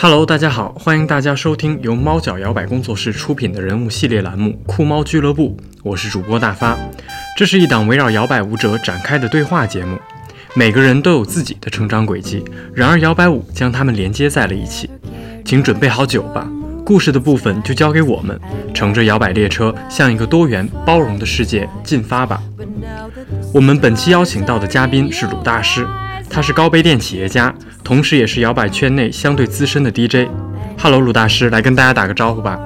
Hello，大家好，欢迎大家收听由猫脚摇摆工作室出品的人物系列栏目《酷猫俱乐部》，我是主播大发。这是一档围绕摇摆舞者展开的对话节目，每个人都有自己的成长轨迹，然而摇摆舞将他们连接在了一起。请准备好酒吧，故事的部分就交给我们，乘着摇摆列车向一个多元包容的世界进发吧。我们本期邀请到的嘉宾是鲁大师。他是高碑店企业家，同时也是摇摆圈内相对资深的 DJ。Hello，鲁大师，来跟大家打个招呼吧。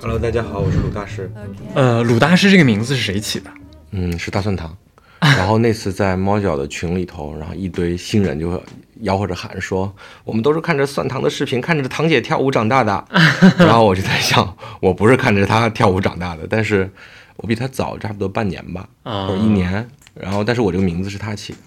Hello，大家好，我是鲁大师。呃，鲁大师这个名字是谁起的？嗯，是大蒜糖。然后那次在猫脚的群里头，然后一堆新人就吆喝着喊说：“我们都是看着蒜糖的视频，看着糖姐跳舞长大的。”然后我就在想，我不是看着她跳舞长大的，但是我比她早差不多半年吧，或者一年。然后，但是我这个名字是她起的。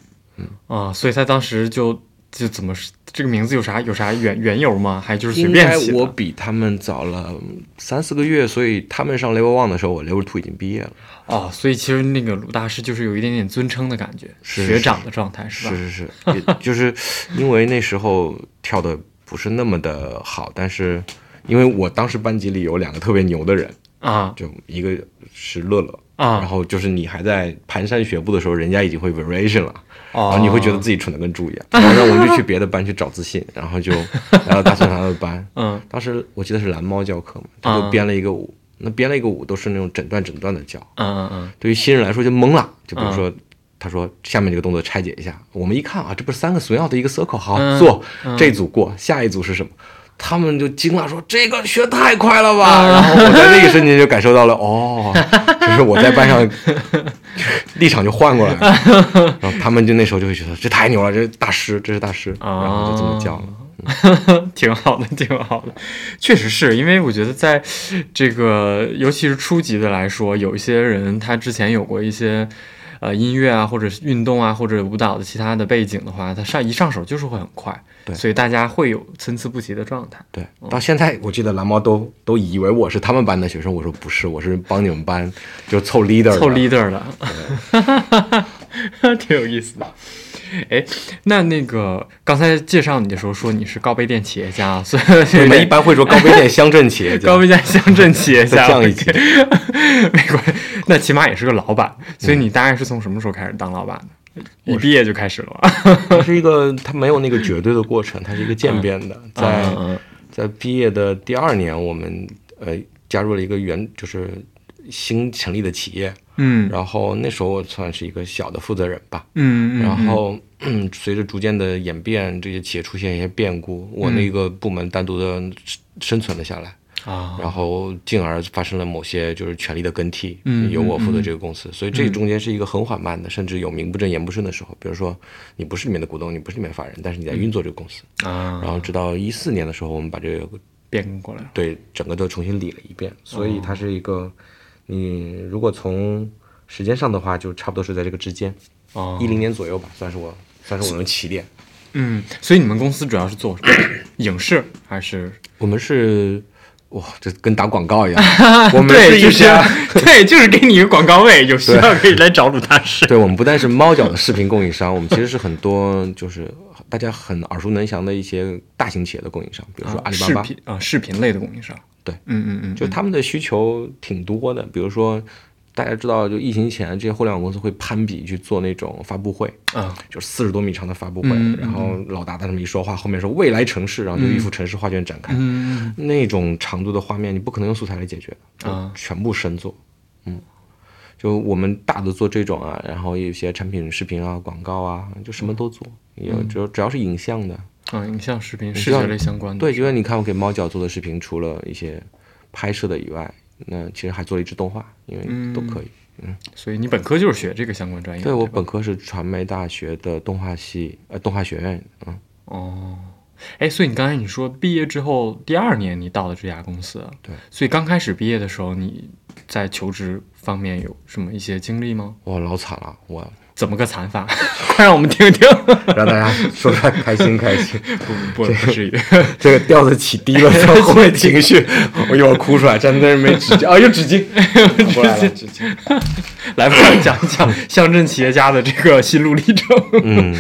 啊，所以他当时就就怎么这个名字有啥有啥缘缘由吗？还就是随便起我比他们早了三四个月，所以他们上 level one 的时候，我 level two 已经毕业了。哦，所以其实那个鲁大师就是有一点点尊称的感觉，学长的状态是吧？是是是，就是 因为那时候跳的不是那么的好，但是因为我当时班级里有两个特别牛的人啊，就一个是乐乐啊，然后就是你还在蹒跚学步的时候，人家已经会 variation 了。然后你会觉得自己蠢的跟猪一样，然后我们就去别的班去找自信，然后就来到大蒜糖的班。嗯，当时我记得是蓝猫教课嘛，他就编了一个舞，那编了一个舞都是那种整段整段的教。嗯嗯嗯。对于新人来说就懵了，就比如说他说下面这个动作拆解一下，我们一看啊，这不是三个索要的一个 circle，好做这组过，下一组是什么？他们就惊了，说这个学太快了吧！然后我在那一瞬间就感受到了，哦，就是我在班上 立场就换过来了。然后他们就那时候就会觉得这太牛了，这是大师，这是大师，然后就这么叫了，挺好的，挺好的。确实是因为我觉得在这个尤其是初级的来说，有一些人他之前有过一些。呃，音乐啊，或者运动啊，或者舞蹈的其他的背景的话，它上一上手就是会很快，对，所以大家会有参差不齐的状态。对，到现在我记得蓝猫都都以为我是他们班的学生，我说不是，我是帮你们班就凑 leader，凑 leader 的，挺有意思的。哎，那那个刚才介绍你的时候说你是高碑店企业家，所以我们一般会说高碑店乡镇企业家。高碑店乡镇企业家，降一级，没关系，那起码也是个老板。所以你大概是从什么时候开始当老板的？一毕业就开始了吗？它是一个，它没有那个绝对的过程，它是一个渐变的。在在毕业的第二年，我们呃加入了一个原就是新成立的企业。嗯，然后那时候我算是一个小的负责人吧，嗯然后随着逐渐的演变，这些企业出现一些变故，我那个部门单独的生存了下来啊，然后进而发生了某些就是权力的更替，嗯，由我负责这个公司，所以这中间是一个很缓慢的，甚至有名不正言不顺的时候，比如说你不是里面的股东，你不是里面法人，但是你在运作这个公司。啊，然后直到一四年的时候，我们把这个变更过来，对，整个都重新理了一遍，所以它是一个。你如果从时间上的话，就差不多是在这个之间，哦，一零年左右吧，算是我算是我的起点。嗯，所以你们公司主要是做 影视还是？我们是哇，这跟打广告一样。我们是一家，对，就是给你一个广告位，有需要可以来找鲁大师。对我们不但是猫脚的视频供应商，我们其实是很多就是大家很耳熟能详的一些大型企业的供应商，比如说阿里巴巴啊，视频类的供应商。对，嗯嗯嗯，就他们的需求挺多的，比如说，大家知道，就疫情前这些互联网公司会攀比去做那种发布会，啊，就四十多米长的发布会，然后老大他那么一说话，后面说未来城市，然后就一幅城市画卷展开，那种长度的画面，你不可能用素材来解决啊，全部深做，嗯，就我们大的做这种啊，然后有些产品视频啊、广告啊，就什么都做，有只要只要是影像的。啊，影像、视频、视觉类相关的。对，就像你看，我给猫脚做的视频，除了一些拍摄的以外，那其实还做了一支动画，因为都可以。嗯，所以你本科就是学这个相关专业？对，我本科是传媒大学的动画系，呃，动画学院。嗯，哦，哎，所以你刚才你说毕业之后第二年你到了这家公司，对，所以刚开始毕业的时候你在求职方面有什么一些经历吗？哇，老惨了，我。怎么个惨法？快让我们听听，让大家说出来开心开心。不不不至于，这个调子起低了，后面情绪我一会儿哭出来，真的是没纸巾啊，有纸巾，过来了纸巾。来吧，讲一讲乡镇企业家的这个心路历程。嗯，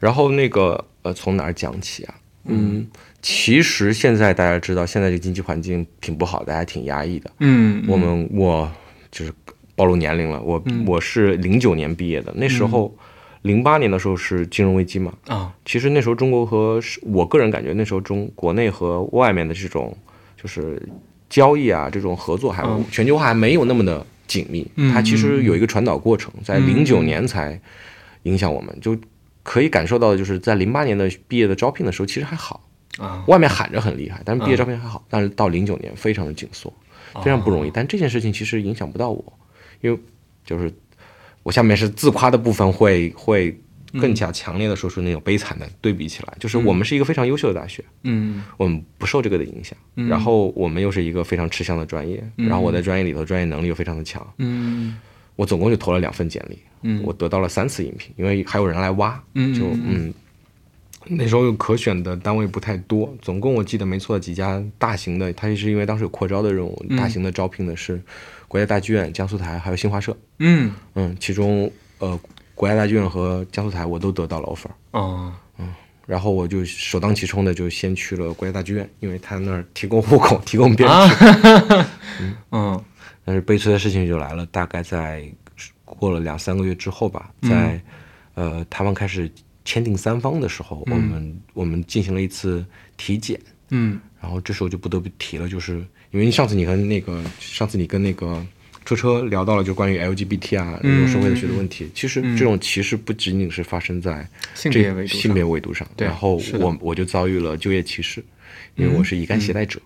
然后那个呃，从哪儿讲起啊？嗯，其实现在大家知道，现在这个经济环境挺不好大家挺压抑的。嗯，我们我就是暴露年龄了，我我是零九年毕业的，那时候零八年的时候是金融危机嘛。啊，其实那时候中国和我个人感觉，那时候中国内和外面的这种就是交易啊，这种合作还有全球化还没有那么的紧密。它其实有一个传导过程，在零九年才影响我们，就可以感受到的就是在零八年的毕业的招聘的时候，其实还好。啊，外面喊着很厉害，但是毕业招聘还好，但是到零九年非常的紧缩，非常不容易。但这件事情其实影响不到我，因为就是我下面是自夸的部分会会更加强烈的说出那种悲惨的对比起来，就是我们是一个非常优秀的大学，嗯。我们不受这个的影响，然后我们又是一个非常吃香的专业，然后我在专业里头专业能力又非常的强，嗯。我总共就投了两份简历，嗯。我得到了三次应聘，因为还有人来挖，嗯就嗯，那时候可选的单位不太多，总共我记得没错几家大型的，它是因为当时有扩招的任务，大型的招聘的是国家大剧院、江苏台还有新华社，嗯。嗯，其中呃国家大剧院和江苏台我都得到了 offer，哦。然后我就首当其冲的就先去了国家大剧院，因为他那儿提供户口、提供编制。啊 嗯。但是悲催的事情就来了，大概在过了两三个月之后吧，在、呃他们开始签订三方的时候，我们我们进行了一次体检，嗯。然后这时候就不得不提了，就是因为上次你和那个上次你跟那个车车聊到了就关于 LGBT 啊这种社会的学的问题，其实这种歧视不仅仅是发生在这性别维度上。性别维度上，然后我我就遭遇了就业歧视，因为我是乙肝携带者。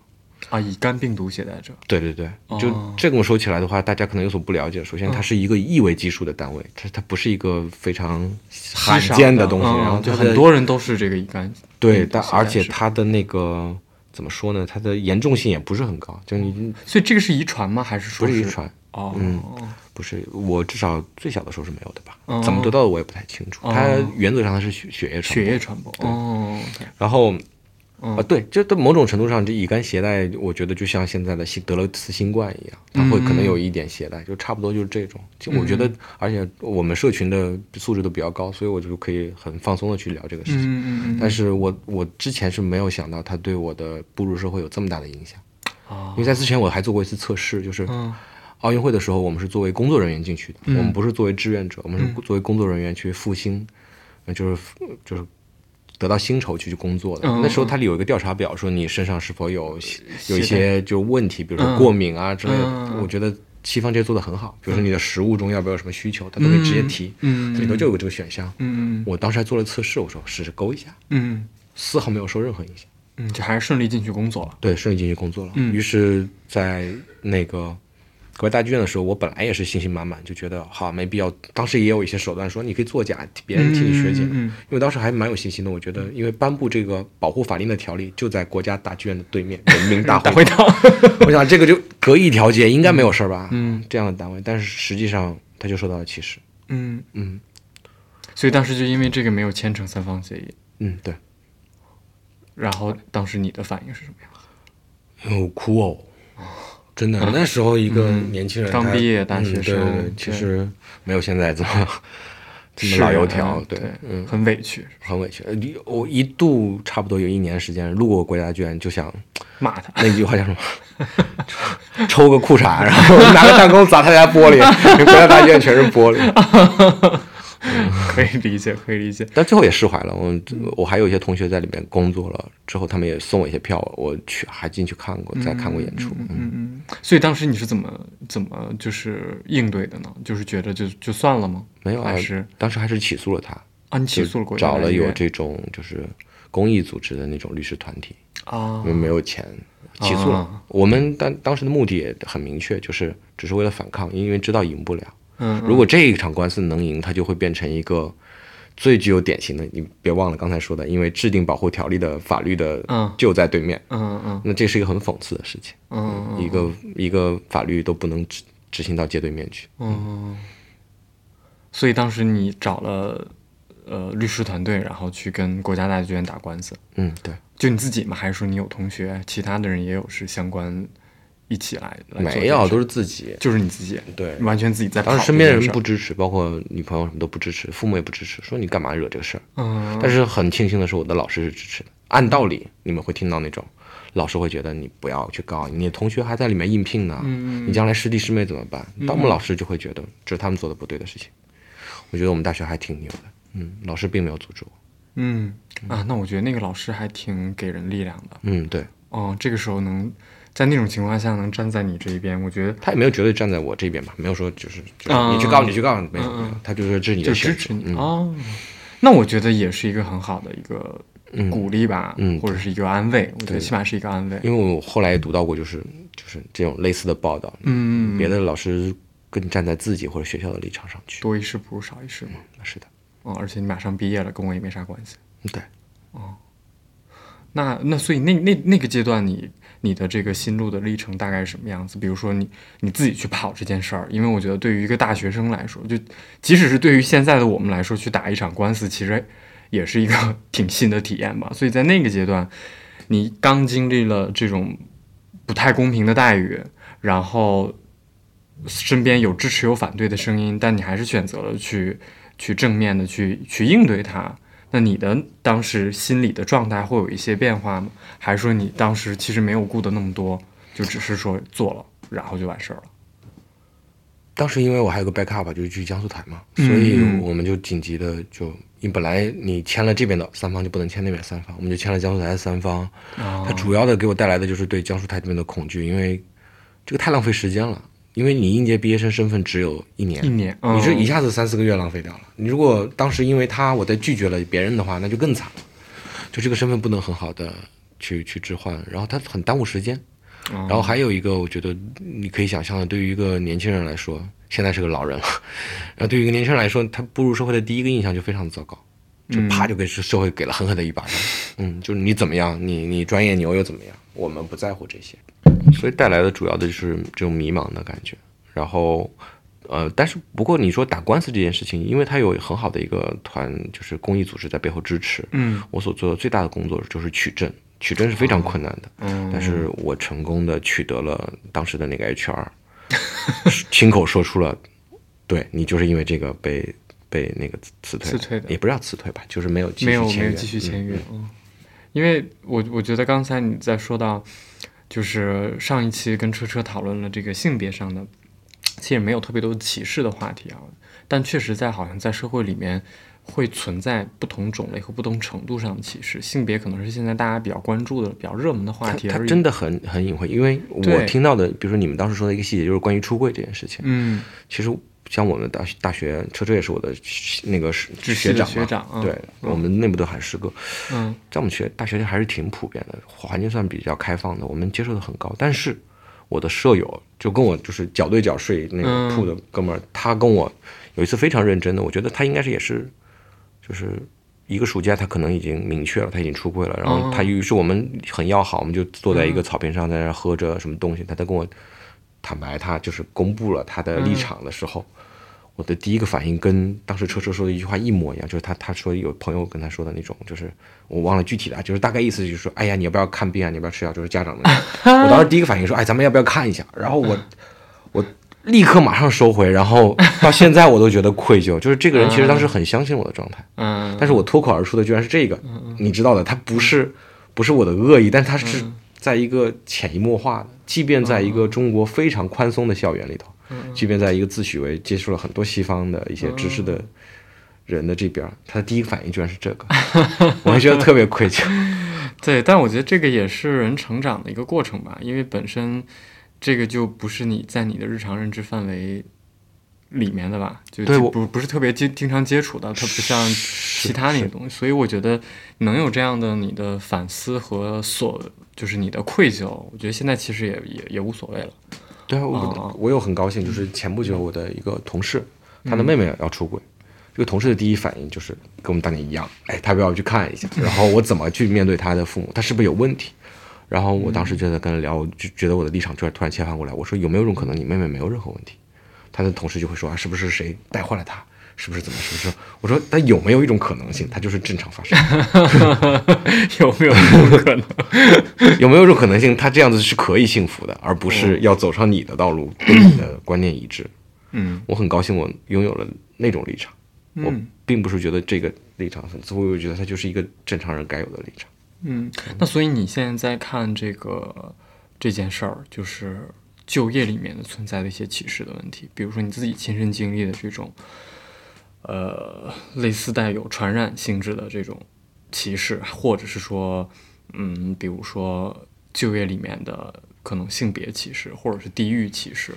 啊，乙肝病毒携带者，对对对，就这么说起来的话，大家可能有所不了解。首先，它是一个一维基数的单位，它它不是一个非常罕见的东西。嗯然后就很多人都是这个乙肝，对，但而且它的那个怎么说呢？它的严重性也不是很高，就你所以这个是遗传吗？还是说不是遗传，哦，不是我至少最小的时候是没有的吧？哦怎么得到的我也不太清楚。它原则上它是血血液传播血液传播，哦然后，嗯。啊，对，这在某种程度上，这乙肝携带，我觉得就像现在的新得了次新冠一样，它会可能有一点携带，就差不多就是这种。就我觉得，而且我们社群的素质都比较高，所以我就可以很放松的去聊这个事情。但是我我之前是没有想到它对我的步入社会有这么大的影响，啊因为在之前我还做过一次测试，就是嗯。奥运会的时候，我们是作为工作人员进去的，我们不是作为志愿者，我们是作为工作人员去复兴，呃就是就是得到薪酬去去工作的。嗯那时候它里有一个调查表，说你身上是否有有一些就问题，比如说过敏啊之类的。嗯我觉得西方这些做的很好，比如说你的食物中要不要有什么需求，它都可以直接提，嗯里头就有这个选项。嗯我当时还做了测试，我说试试勾一下，嗯丝毫没有受任何影响。嗯，就还是顺利进去工作了，对，顺利进去工作了。嗯于是，在那个国家大剧院的时候，我本来也是信心满满，就觉得好没必要。当时也有一些手段说你可以作假，别人替你学姐。嗯嗯嗯因为当时还蛮有信心的，我觉得，因为颁布这个保护法令的条例就在国家大剧院的对面，人民大会 堂。我想这个就隔一条街，应该没有事儿吧？嗯，这样的单位，但是实际上他就受到了歧视。嗯嗯所以当时就因为这个没有签成三方协议，嗯，对，然后当时你的反应是什么样？我哭哦。真的，那时候一个年轻人他刚毕业大嗯学生其实没有现在这么 这么老油条，对很委屈，很委屈。我一度差不多有一年时间路过国家剧院，就想骂他，那句话叫什么？抽个裤衩，然后拿个弹弓砸他家玻璃，国家大剧院全是玻璃。可以理解，可以理解。但最后也释怀了。我我还有一些同学在里面工作了，之后他们也送我一些票，我去还进去看过，再看过演出。嗯嗯嗯，所以当时你是怎么怎么就是应对的呢？就是觉得就就算了吗？没有啊还是，当时还是起诉了他，啊？你起诉了国家找了有这种就是公益组织的那种律师团体，啊因为没有钱，起诉了。啊我们当当时的目的也很明确，就是只是为了反抗，因为知道赢不了。嗯如果这一场官司能赢，它就会变成一个最具有典型的。你别忘了刚才说的，因为制定保护条例的法律的嗯就在对面，嗯嗯那这是一个很讽刺的事情。嗯一个一个法律都不能执执行到街对面去。嗯，所以当时你找了呃律师团队，然后去跟国家大剧院打官司，嗯，对，就你自己吗？还是说你有同学，其他的人也有是相关一起来来没有，都是自己。就是你自己，对完全自己在跑当时身边人不支持，包括女朋友什么都不支持，父母也不支持，说你干嘛惹这个事儿。嗯但是很庆幸的是，我的老师是支持的，按道理你们会听到那种老师会觉得你不要去告，你的同学还在里面应聘呢，嗯你将来师弟师妹怎么办？但我们老师就会觉得这是他们做的不对的事情。我觉得我们大学还挺牛的，嗯，老师并没有阻止我，嗯啊，那我觉得那个老师还挺给人力量的。嗯，对哦，这个时候能在那种情况下能站在你这一边，我觉得他也没有绝对站在我这边吧，没有说就是就是啊你去告你去告，没有嗯嗯没有，他就说这是你就的选择支持你。那我觉得也是一个很好的一个嗯鼓励吧，嗯或者是一个安慰。我觉得起码是一个安慰。因为我后来也读到过，就是就是这种类似的报道，嗯，别的老师更站在自己或者学校的立场上去。多一事不如少一事嘛。是的，哦，而且你马上毕业了，跟我也没啥关系。对，哦，那那所以那那那个阶段你，你你的这个心路的历程大概是什么样子？比如说你你自己去跑这件事儿，因为我觉得对于一个大学生来说，就即使是对于现在的我们来说，去打一场官司，其实也是一个 挺新的体验吧。所以在那个阶段，你刚经历了这种不太公平的待遇，然后身边有支持有反对的声音，但你还是选择了去去正面的去去应对它。那你的当时心理的状态会有一些变化吗？还是说你当时其实没有顾得那么多，就只是说做了，然后就完事儿了？当时因为我还有个 backup，就是去江苏台嘛，嗯所以嗯我们就紧急的就，你本来你签了这边的三方就不能签那边三方，我们就签了江苏台的三方。啊它主要的给我带来的就是对江苏台这边的恐惧，因为这个太浪费时间了。因为你应届毕业生身份只有一年，一年，你这嗯一下子三四个月浪费掉了。你如果当时因为他我再拒绝了别人的话，那就更惨了。就这个身份不能很好的去去置换，然后他很耽误时间。然然后还有一个，我觉得你可以想象的，对于一个年轻人来说，现在是个老人了，然后对于一个年轻人来说，他步入社会的第一个印象就非常的糟糕，就啪就给社会给了狠狠的一巴掌。嗯，就是你怎么样，你你专业牛又怎么样，我们不在乎这些，所以带来的主要的就是这种迷茫的感觉。然后，呃，但是不过你说打官司这件事情，因为它有很好的一个团，就是公益组织在背后支持，嗯。我所做的最大的工作就是取证，取证是非常困难的。嗯，但是我成功的取得了当时的那个 HR，亲口说出了，对你就是因为这个被被那个辞退，辞退的也不是要辞退吧，就是没有继续没有签约没有继续签嗯约，嗯，因为我我觉得刚才你在说到，就是上一期跟车车讨论了这个性别上的，其实没有特别多的歧视的话题啊，但确实在好像在社会里面会存在不同种类和不同程度上的歧视，性别可能是现在大家比较关注的、比较热门的话题它。真的很很隐晦，因为我听到的，比如说你们当时说的一个细节，就是关于出柜这件事情。嗯，其实像我们大大学，车车也是我的那个是学长嘛，学长嗯。对，我们内部都喊师哥。嗯。在我们学大学里还是挺普遍的，环境算比较开放的，我们接受的很高。但是我的舍友就跟我就是脚对脚睡那嗯个铺的哥们儿，他跟我有一次非常认真的，我觉得他应该是也是，就是一个暑假他可能已经明确了他已经出柜了，然后他于是我们很要好，我们就坐在一个草坪上在那喝着什么东西，他在跟我坦白他就是公布了他的立场的时候。我的第一个反应跟当时车车说的一句话一模一样，就是他他说有朋友跟他说的那种，就是我忘了具体的啊，就是大概意思就是说，哎呀，你要不要看病啊？你要不要吃药？就是家长的。我当时第一个反应说，哎，咱们要不要看一下？然后我 我立刻马上收回，然后到现在我都觉得愧疚，就是这个人其实当时很相信我的状态，嗯，但是我脱口而出的居然是这个，你知道的，他不是不是我的恶意，但他是在一个潜移默化的，即便在一个中国非常宽松的校园里头，即便在一个自诩为接触了很多西方的一些知识的人的这边，他的第一个反应居然是这个，我还觉得特别愧疚。对，但我觉得这个也是人成长的一个过程吧，因为本身这个就不是你在你的日常认知范围里面的吧，就对不不是特别经经常接触到，它不像其他那些东西，所以我觉得能有这样的你的反思和所就是你的愧疚，我觉得现在其实也也也无所谓了。对啊，我哦我有很高兴，就是前不久我的一个同事，他的妹妹要出轨，这个同事的第一反应就是跟我们当年一样，哎，他要不要去看一下？然后我怎么去面对他的父母？他是不是有问题？然后我当时就在跟他聊，我就觉得我的立场突然突然切换过来，我说有没有一种可能，你妹妹没有任何问题？他的同事就会说啊，是不是谁带坏了他？是不是怎么？是不是？我说，但有没有一种可能性，它就是正常发生？有没有这种可能？有没有一种可能性，他这样子是可以幸福的，而不是要走上你的道路，跟你的观念一致？嗯我很高兴我拥有了那种立场，我嗯并不是觉得这个立场很自负，我觉得它就是一个正常人该有的立场。嗯，那所以你现在在看这个这件事儿，就是就业里面的存在的一些歧视的问题，比如说你自己亲身经历的这种，呃，类似带有传染性质的这种歧视，或者是说，嗯，比如说就业里面的可能性别歧视，或者是地域歧视，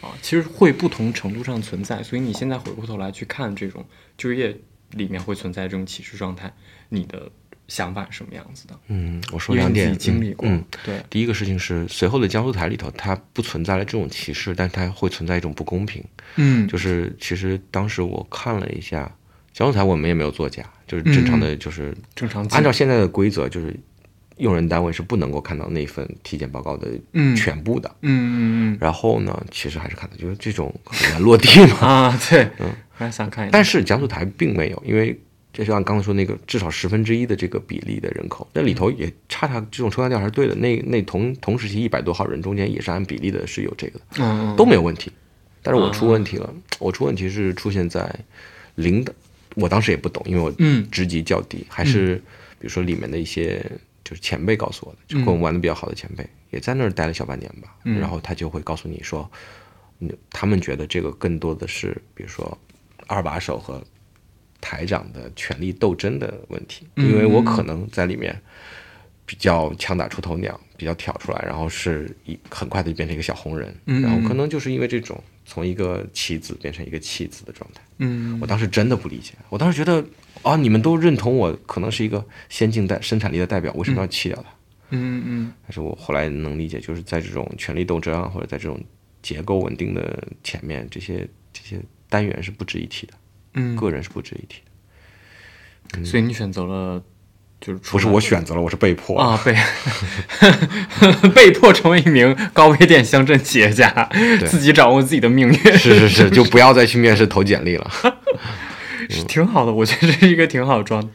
啊，其实会不同程度上存在。所以你现在回过头来去看这种就业里面会存在这种歧视状态，你的。想法是什么样子的？嗯，我说两点。经历过，嗯，对。第一个事情是，随后的江苏台里头，它不存在了这种歧视，但它会存在一种不公平。嗯，就是其实当时我看了一下江苏台，我们也没有作假，就是正常的，就是正常。按照现在的规则，就是用人单位是不能够看到那份体检报告的全部的。嗯嗯嗯。然后呢，其实还是看的，就是这种很难落地嘛。啊，对，嗯，还想看一下。但是江苏台并没有，因为。就按刚才说那个，至少十分之一的这个比例的人口，那里头也恰恰这种抽样调查是对的。那那同同时期一百多号人中间也是按比例的，是有这个的，都没有问题。但是我出问题了，我出问题是出现在零的，我当时也不懂，因为我职级较低，还是比如说里面的一些就是前辈告诉我的，就跟我玩的比较好的前辈，也在那儿待了小半年吧。然后他就会告诉你说，他们觉得这个更多的是比如说二把手和。台长的权力斗争的问题，因为我可能在里面比较枪打出头鸟，比较挑出来，然后是一很快的就变成一个小红人，然后可能就是因为这种从一个棋子变成一个弃子的状态。嗯，我当时真的不理解，我当时觉得啊，你们都认同我可能是一个先进代生产力的代表，为什么要弃掉他？嗯嗯。但是我后来能理解，就是在这种权力斗争啊，或者在这种结构稳定的前面，这些这些单元是不值一提的。嗯，个人是不值一提的，所以你选择了，就是不是我选择了，我是被迫啊，被 被迫成为一名高危店乡镇企业家，自己掌握自己的命运。是是是，就不要再去面试投简历了，是挺好的，我觉得这是一个挺好的状态。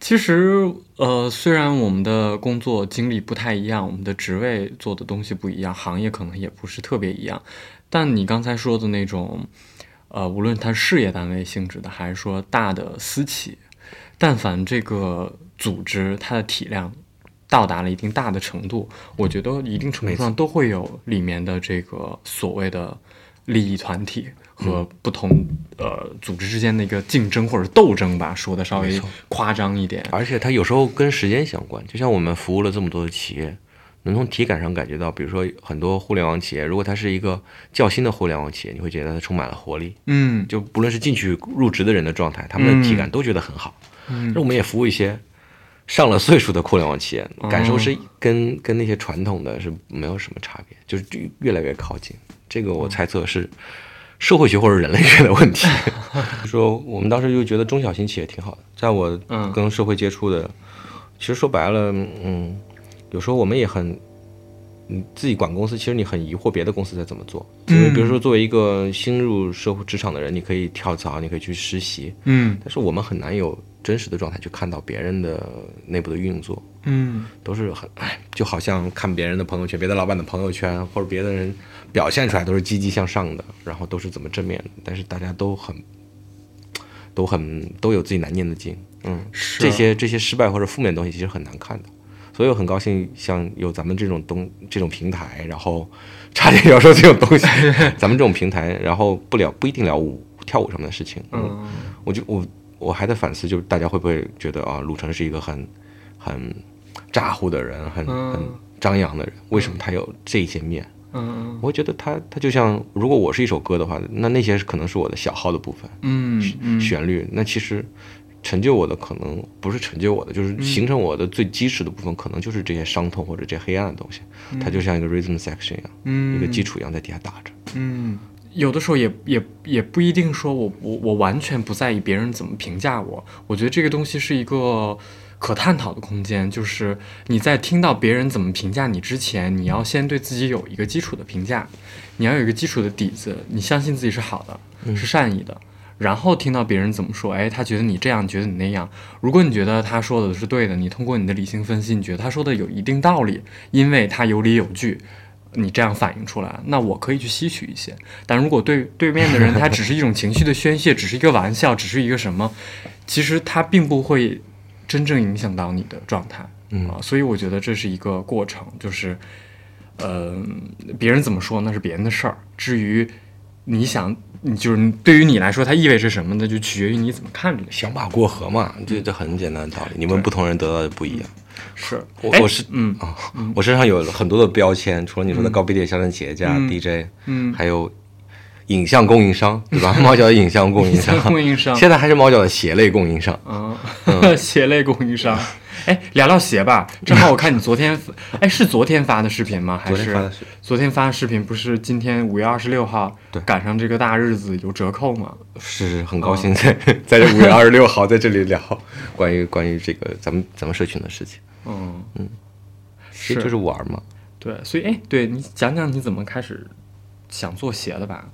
其实，呃，虽然我们的工作经历不太一样，我们的职位做的东西不一样，行业可能也不是特别一样，但你刚才说的那种。呃，无论它事业单位性质的，还是说大的私企，但凡这个组织它的体量到达了一定大的程度，我觉得一定程度上都会有里面的这个所谓的利益团体和不同呃组织之间的一个竞争或者斗争吧，说的稍微夸张一点。而且它有时候跟时间相关，就像我们服务了这么多的企业。能从体感上感觉到，比如说很多互联网企业，如果它是一个较新的互联网企业，你会觉得它充满了活力。嗯，就不论是进去入职的人的状态，他们的体感都觉得很好。嗯，那我们也服务一些上了岁数的互联网企业，感受是跟跟那些传统的是没有什么差别，就是越来越靠近。这个我猜测是社会学或者人类学的问题。说我们当时就觉得中小型企业挺好的，在我跟社会接触的，其实说白了，嗯。有时候我们也很，你自己管公司，其实你很疑惑别的公司在怎么做。因为比如说，作为一个新入社会职场的人，你可以跳槽，你可以去实习，嗯，但是我们很难有真实的状态去看到别人的内部的运作，嗯，都是很，哎，就好像看别人的朋友圈，别的老板的朋友圈，或者别的人表现出来都是积极向上的，然后都是怎么正面的，但是大家都很，都很都有自己难念的经，嗯，这些这些失败或者负面的东西其实很难看的。所以我很高兴，像有咱们这种东这种平台，然后差点要说这种东西，咱们这种平台，然后不聊不一定聊舞跳舞上面的事情。嗯，我就我我还在反思，就是大家会不会觉得啊，鲁成是一个很很咋呼的人，很很张扬的人？为什么他有这些面？嗯，我会觉得他他就像，如果我是一首歌的话，那那些可能是我的小号的部分，嗯，旋律，那其实。成就我的可能不是成就我的，就是形成我的最基石的部分，可能就是这些伤痛或者这黑暗的东西，它就像一个 rhythm section 一样，一个基础一样在底下打着。嗯，有的时候也也也不一定说我我我完全不在意别人怎么评价我，我觉得这个东西是一个可探讨的空间，就是你在听到别人怎么评价你之前，你要先对自己有一个基础的评价，你要有一个基础的底子，你相信自己是好的，是善意的。然后听到别人怎么说，哎，他觉得你这样，觉得你那样。如果你觉得他说的是对的，你通过你的理性分析，你觉得他说的有一定道理，因为他有理有据，你这样反映出来，那我可以去吸取一些。但如果对对面的人他只是一种情绪的宣泄，只是一个玩笑，只是一个什么，其实他并不会真正影响到你的状态。嗯啊，所以我觉得这是一个过程，就是，呃，别人怎么说那是别人的事儿，至于你想，你就是对于你来说它意味着什么，呢就取决于你怎么看这个。想法过河嘛，这这很简单的道理。你们不同人得到的不一样。是，哎我我是嗯啊，我身上有很多的标签，除了你说的高碑店乡镇企业家、嗯 DJ，嗯，还有影像供应商，对吧？猫脚的影像供应商，供应商，现在还是猫脚的鞋类供应商。啊，鞋类供应商。哎，聊聊鞋吧，正好我看你昨天，哎，是昨天发的视频吗？还是昨天发的视频不是今天五月二十六号对赶上这个大日子有折扣吗？是很高兴在、在这五月二十六号在这里聊关于关于这个咱们咱们社群的事情，嗯嗯，其实就是玩嘛。对，所以哎，对你讲讲你怎么开始想做鞋的吧？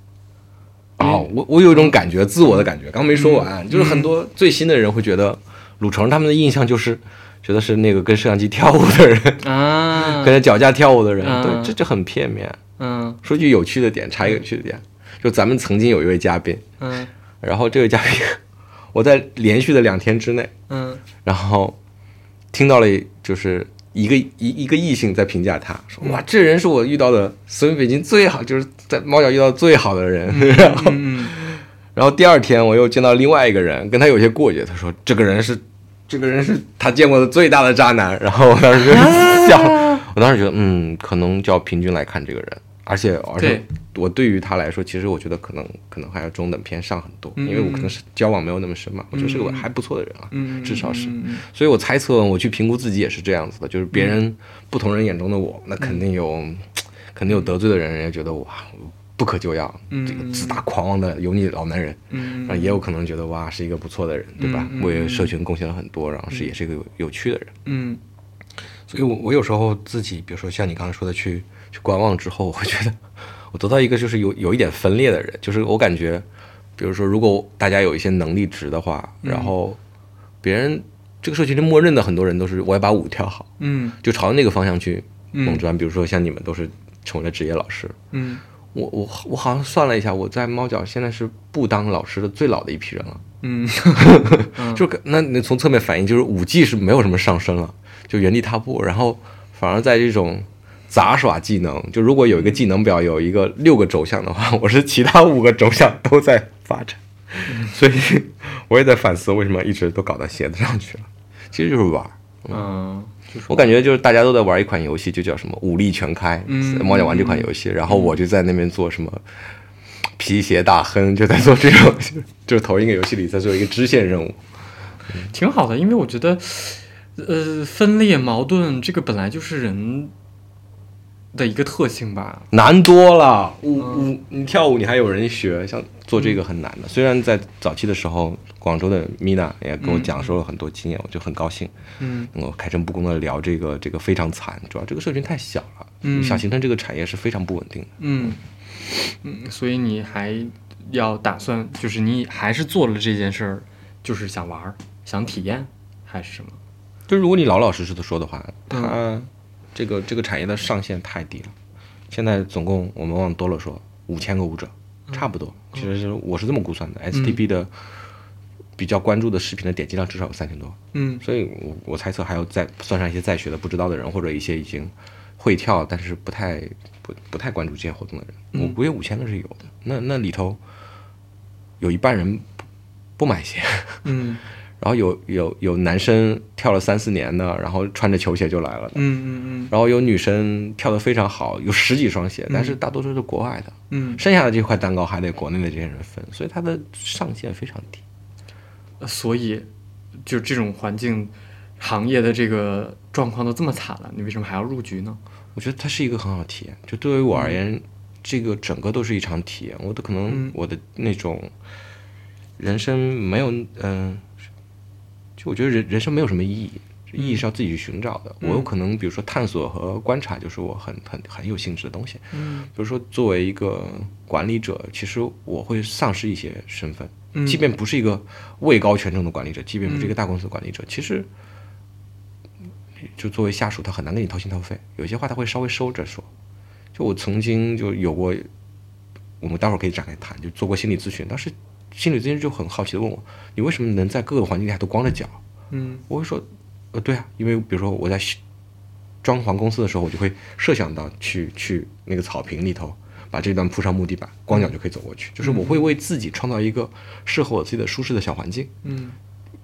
哦，我我有一种感觉，自我的感觉，刚没说完，就是很多最新的人会觉得鲁成他们的印象就是觉得是那个跟摄像机跳舞的人，啊 跟，着脚架跳舞的人，嗯对，这就很片面。嗯说句有趣的点，插一个有趣的点，就咱们曾经有一位嘉宾，嗯 然后这位嘉宾，我在连续的两天之内，嗯然后听到了就是一个一一个异性在评价他，说哇，这人是我遇到的所有北京最好，就是在猫脚遇到最好的人。然后，嗯然后第二天我又见到另外一个人，跟他有些过节，他说这个人是这个人是他见过的最大的渣男。然后我当时就笑，我当时觉得嗯，可能就要平均来看这个人。而且，而且，我对于他来说，其实我觉得可能可能还要中等偏上很多，嗯因为我可能是交往没有那么深嘛，我觉得是个还不错的人啊，嗯，至少是。嗯所以我猜测，我去评估自己也是这样子的，就是别人不同人眼中的我，那肯定有，肯定有得罪的人，人家觉得哇不可救药，嗯。这个自大狂妄的油腻老男人，嗯。啊，也有可能觉得哇是一个不错的人，对吧？为社群贡献了很多，然后是也是一个有有趣的人。嗯。所以我我有时候自己，比如说像你刚才说的去去观望之后，我会觉得 我得到一个就是有有一点分裂的人，就是我感觉，比如说如果大家有一些能力值的话，然后别人这个社群里默认的很多人都是我要把舞跳好，嗯。就朝着那个方向去猛嗯钻。比如说像你们都是成为了职业老师，嗯我我我好像算了一下，我在猫脚现在是不当老师的最老的一批人了。嗯。就跟那那从侧面反映，就是五 G 是没有什么上升了，就原地踏步，然后反而在这种杂耍技能，就如果有一个技能表有一个六个轴向的话，我是其他五个轴向都在发展，所以我也在反思为什么一直都搞到鞋子上去了，其实就是玩儿。嗯，就是我感觉就是大家都在玩一款游戏，就叫什么武力全开，嗯猫脚玩这款游戏，然后我就在那边做什么皮鞋大亨，就在做这种，就是同一个游戏里在做一个支线任务。挺好的，因为我觉得，呃，分裂矛盾这个本来就是人的一个特性吧。难多了。舞舞，你跳舞你还有人学，像做这个很难的。虽然在早期的时候，广州的米娜也跟我讲述了很多经验，我就很高兴嗯能够开诚布公的聊这个这个非常惨，主要这个社群太小了，嗯想形成这个产业是非常不稳定的。嗯嗯，所以你还要打算，就是你还是做了这件事儿，就是想玩儿、想体验，还是什么？就如果你老老实实的说的话，嗯它这个这个产业的上限太低了。现在总共我们往多了说，五千个舞者，差不多。其实是我是这么估算的，STB 的比较关注的视频的点击量至少有三千多。嗯。所以我我猜测还有再算上一些在学的不知道的人，或者一些已经会跳但是不太不不太关注这些活动的人，我估计五千个是有的。那那里头有一半人不不买鞋，嗯。然后有有有男生跳了三四年的，然后穿着球鞋就来了。的，嗯嗯。然后有女生跳得非常好，有十几双鞋，但是大多数是国外的，嗯。剩下的这块蛋糕还得国内的这些人分，所以它的上限非常低。嗯，所以就这种环境、行业的这个状况都这么惨了，你为什么还要入局呢？我觉得它是一个很好的体验。就对于我而言，这个整个都是一场体验。我的可能嗯我的那种人生没有，嗯、就我觉得人人生没有什么意义，意义是要自己去寻找的。我有可能比如说探索和观察，就是我很很很有兴致的东西。嗯比如说作为一个管理者，其实我会丧失一些身份，嗯即便不是一个位高权重的管理者，即便不是一个大公司的管理者，其实就作为下属，他很难跟你掏心掏肺，有些话他会稍微收着说。就我曾经就有过，我们待会儿可以展开谈，就做过心理咨询，当时心理咨询就很好奇的问我，你为什么能在各个环境下都光着脚？嗯我会说，呃，对啊，因为比如说我在装潢公司的时候，我就会设想到去去那个草坪里头，把这段铺上木地板，光脚就可以走过去。就是我会为自己创造一个适合我自己的舒适的小环境。嗯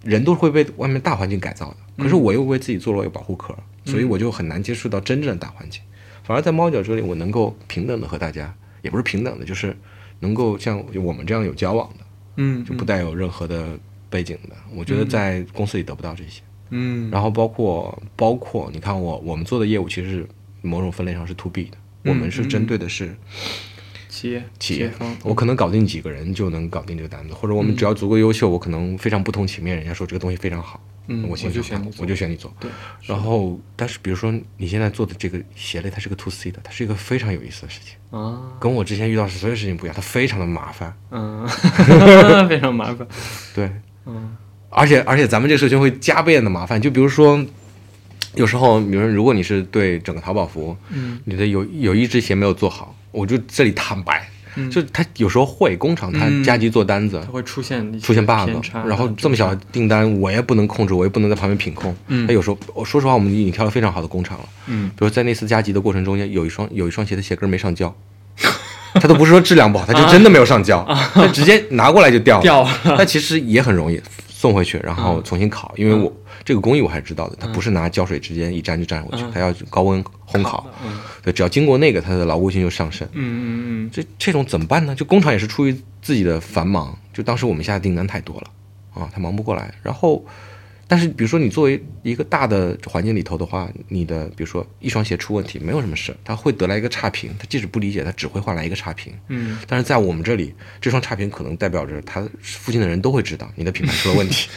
人都会被外面大环境改造的，可是我又为自己做了一个保护壳，所以我就很难接触到真正的大环境。反而在猫脚这里，我能够平等的和大家，也不是平等的，就是能够像我们这样有交往的，嗯，就不带有任何的背景的。我觉得在公司里得不到这些。嗯，然后包括包括你看我我们做的业务其实是某种分类上是 to B 的，我们是针对的是企业企业方，我可能搞定几个人就能搞定这个单子，或者我们只要足够优秀，我可能非常不同情面，人家说这个东西非常好，嗯我就选你我就选你做。对，然后，但是比如说你现在做的这个鞋类，它是个 to C 的，它是一个非常有意思的事情，啊，跟我之前遇到的所有事情不一样，它非常的麻烦。嗯，非常麻烦，对，嗯而且而且咱们这个社群会加倍的麻烦，就比如说。有时候，比如说，如果你是对整个淘宝服你的有有一只鞋没有做好，我就这里坦白，嗯就他有时候会工厂他嗯加急做单子，它会出现出现 bug，然后这么小的订单我也不能控制，我也不能在旁边品控。嗯他有时候，我说实话，我们已经挑了非常好的工厂了。嗯比如在那次加急的过程中间，有一双有一双鞋的鞋跟没上胶，他都不是说质量不好，他就真的没有上胶，他直接拿过来就掉了。掉了但其实也很容易送回去，然后重新烤，因为我这个工艺我还是知道的，它不是拿胶水直接一粘就粘回去，它要高温烘烤。嗯对，只要经过那个，它的牢固性就上升。嗯嗯这这种怎么办呢？就工厂也是出于自己的繁忙，就当时我们下的订单太多了啊，他忙不过来。然后，但是比如说你作为一个大的环境里头的话，你的比如说一双鞋出问题没有什么事，他会得来一个差评，他即使不理解，他只会换来一个差评。嗯但是在我们这里，这双差评可能代表着他附近的人都会知道你的品牌出了问题。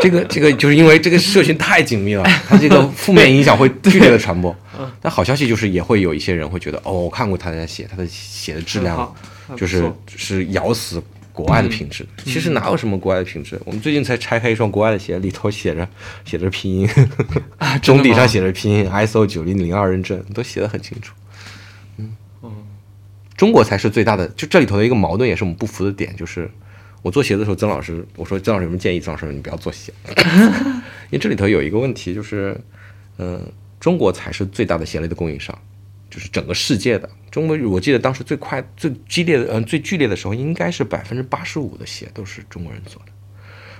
这个这个就是因为这个社群太紧密了，它这个负面影响会剧烈的传播。但好消息就是也会有一些人会觉得，哦，我看过他的鞋，他的鞋的质量就是是咬死国外的品质。其实哪有什么国外的品质？我们最近才拆开一双国外的鞋，里头写着 写着拼音，啊，中底上写着拼音，ISO 九零零二认证，都写的很清楚。嗯中国才是最大的，就这里头的一个矛盾，也是我们不服的点，就是我做鞋的时候，曾老师我说曾老师有什么建议？曾老师说你不要做鞋，因为这里头有一个问题，就是，呃，中国才是最大的鞋类的供应商，就是整个世界的。中国我记得当时最快、最激烈的，嗯、最剧烈的时候，应该是百分之八十五的鞋都是中国人做的。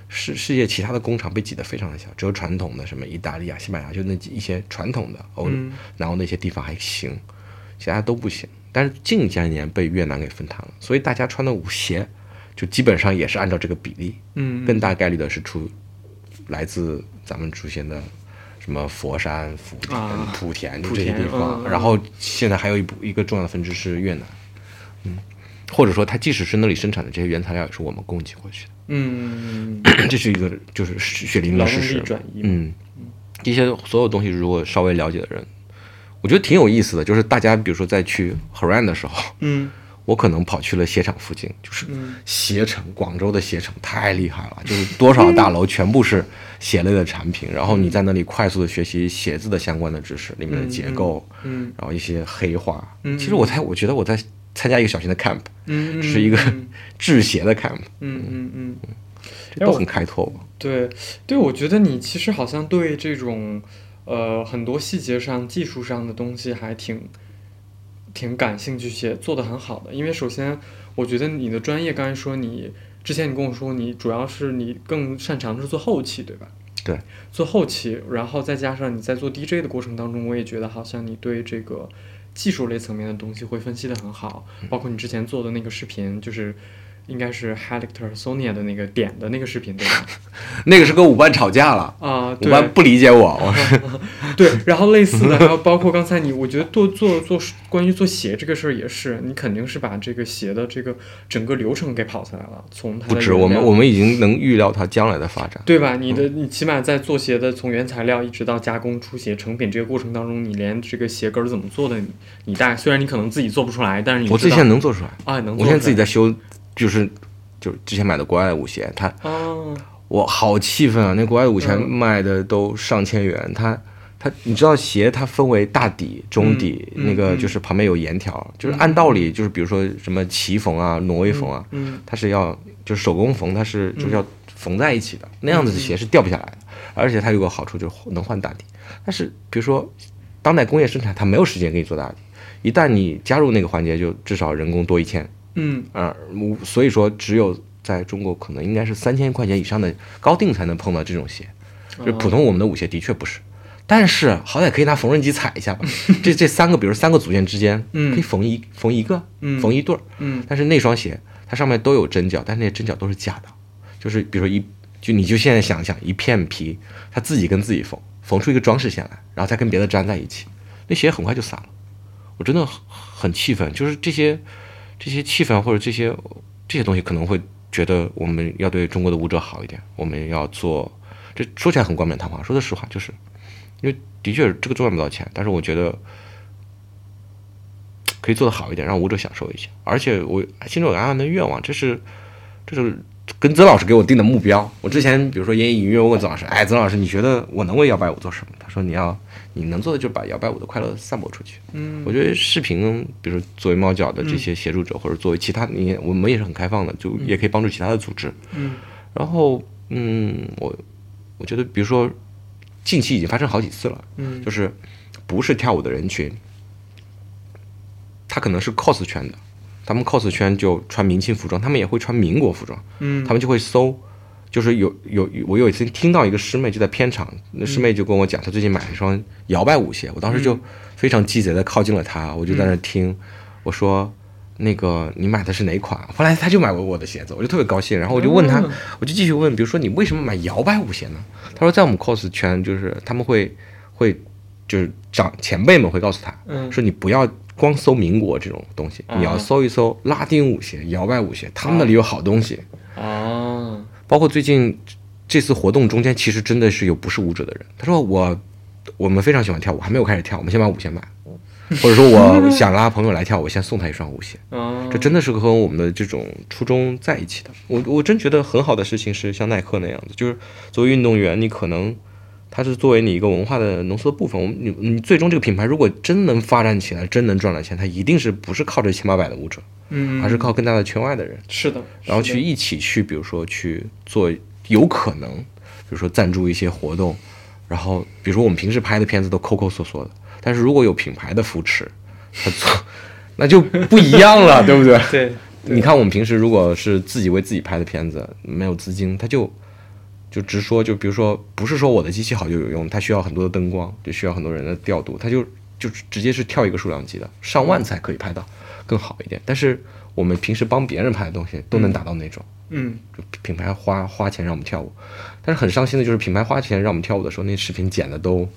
世世界其他的工厂被挤得非常的小，只有传统的什么意大利啊、西班牙，就那几一些传统的欧，嗯然后那些地方还行，其他都不行。但是近些年被越南给分摊了，所以大家穿的舞鞋就基本上也是按照这个比例，嗯更大概率的是出来自咱们出现的什么佛山、福田、啊莆田这些地方。然后现在还有一部一个重要的分支是越南，嗯，或者说它即使是那里生产的这些原材料，也是我们供给过去的。嗯 这是一个就是血淋淋的事实嗯，这些所有东西，如果稍微了解的人，我觉得挺有意思的。就是大家比如说在去 Haran 的时候，嗯我可能跑去了鞋厂附近，就是嗯。鞋城，广州的鞋城太厉害了，就是多少大楼全部是鞋类的产品，然后你在那里快速的学习鞋子的相关的知识，里面的结构，嗯然后一些黑话。嗯其实我在我觉得我在参加一个小型的 camp，嗯，是一个嗯制鞋的 camp，嗯嗯嗯，这都很开拓吧。对对，我觉得你其实好像对这种呃很多细节上、技术上的东西还挺挺感兴趣且做得很好的。因为首先，我觉得你的专业，刚才说你之前你跟我说你主要是你更擅长的是做后期，对吧？对，做后期，然后再加上你在做 DJ 的过程当中，我也觉得好像你对这个技术类层面的东西会分析得很好，包括你之前做的那个视频，就是应该是 Helictor Sonia 的那个点的那个视频，对吧？那个是跟舞伴吵架了，啊，舞对伴不理解我，我说 对，然后类似的，还有包括刚才你，我觉得做做做关于做鞋这个事儿也是，你肯定是把这个鞋的这个整个流程给跑下来了，从它不止，我们我们已经能预料它将来的发展。对吧？你的你起码在做鞋的从原材料一直到加工出鞋成品这个过程当中，你连这个鞋跟儿怎么做的，你你大概虽然你可能自己做不出来，但是你我自己现在能做出来，啊能做出来我现在自己在修，就是就是之前买的国外的舞鞋，它来啊我好气愤啊！那国外的舞鞋嗯卖的都上千元，它它你知道鞋它分为大底、中底，嗯那个嗯就是旁边有沿条，就是按道理就是比如说什么奇缝啊、挪威缝啊，嗯它是要就是手工缝，它是就是要缝在一起的，那样子的鞋是掉不下来的，而且它有个好处就是能换大底。但是比如说当代工业生产，它没有时间给你做大底，一旦你加入那个环节，就至少人工多一千，嗯啊、所以说只有在中国可能应该是三千块钱以上的高定才能碰到这种鞋，就普通我们的舞鞋的确不是。但是好歹可以拿缝纫机踩一下吧，这这三个，比如三个组件之间，嗯可以缝一缝一个，嗯缝一对儿，嗯但是那双鞋它上面都有针脚，但是那些针脚都是假的，就是比如说一就你就现在想想一片皮，它自己跟自己缝，缝出一个装饰线来，然后再跟别的粘在一起，那鞋很快就散了。我真的很很气愤，就是这些这些气氛或者这些这些东西可能会觉得我们要对中国的舞者好一点，我们要做这说起来很冠冕堂皇，说的实话就是因为的确这个赚不到钱，但是我觉得可以做得好一点，让舞者享受一些。而且我心中有暗暗的愿望，这是这是跟曾老师给我定的目标。我之前比如说演艺音乐，我问曾老师，哎，曾老师，你觉得我能为摇摆舞做什么？他说你要你能做的就是把摇摆舞的快乐散播出去。嗯我觉得视频，比如说作为猫脚的这些协助者，或者作为其他，你我们也是很开放的，就也可以帮助其他的组织。嗯然后，嗯，我我觉得，比如说近期已经发生好几次了，嗯就是不是跳舞的人群，他可能是 cos 圈的，他们 cos 圈就穿明清服装，他们也会穿民国服装，嗯他们就会搜。就是有有我有一次听到一个师妹就在片场，那师妹就跟我讲，她最近买了一双摇摆舞鞋，我当时就非常鸡贼的靠近了她，我就在那听，我说那个你买的是哪款？后来她就买过我的鞋子，我就特别高兴，然后我就问她，哦我就继续问，比如说你为什么买摇摆舞鞋呢？她说在我们 cos 圈就是他们会会就是长前辈们会告诉她，嗯说你不要光搜民国这种东西，啊你要搜一搜拉丁舞鞋、摇摆舞鞋，他们那里有好东西。啊包括最近这次活动中间，其实真的是有不是舞者的人。他说我我们非常喜欢跳舞，还没有开始跳，我们先把舞先买，或者说我想拉朋友来跳，我先送他一双舞鞋。啊这真的是和我们的这种初衷在一起的。我我真觉得很好的事情是像耐克那样子，就是作为运动员，你可能它是作为你一个文化的浓缩的部分。我们你你最终这个品牌如果真能发展起来，真能赚了钱，它一定是不是靠这千八百的舞者，嗯而是靠更大的圈外的人。是的，然后去一起去，比如说去做，有可能，比如说赞助一些活动，然后比如说我们平时拍的片子都抠抠缩缩的，但是如果有品牌的扶持，他做，那就不一样了，对不对？对 你看我们平时如果是自己为自己拍的片子，没有资金，他就就直说，就比如说不是说我的机器好就有用，它需要很多的灯光，就需要很多人的调度，它就就直接是跳一个数量级的，上万才可以拍到更好一点。但是我们平时帮别人拍的东西都能达到那种。嗯就品牌花花钱让我们跳舞，但是很伤心的就是品牌花钱让我们跳舞的时候，那视频剪的都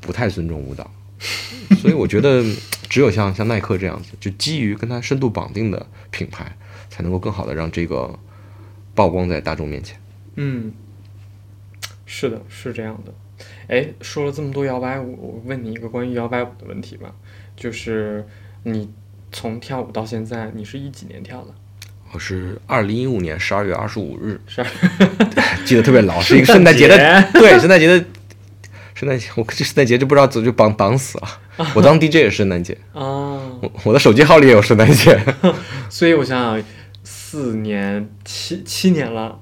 不太尊重舞蹈，所以我觉得只有像像耐克这样子，就基于跟它深度绑定的品牌，才能够更好的让这个曝光在大众面前。嗯，是的，是这样的。哎，说了这么多摇摆舞，我问你一个关于摇摆舞的问题吧，就是你从跳舞到现在，你是一几年跳的？我是二零一五年十二月二十五日，是记得特别牢，是一个圣诞节的，对，圣诞节的，圣诞节，我这圣诞节就不知道怎么就绑绑死了。我当 DJ 也是圣诞节，啊，我我的手机号里也有圣诞节。所以我想想，四年七七年了，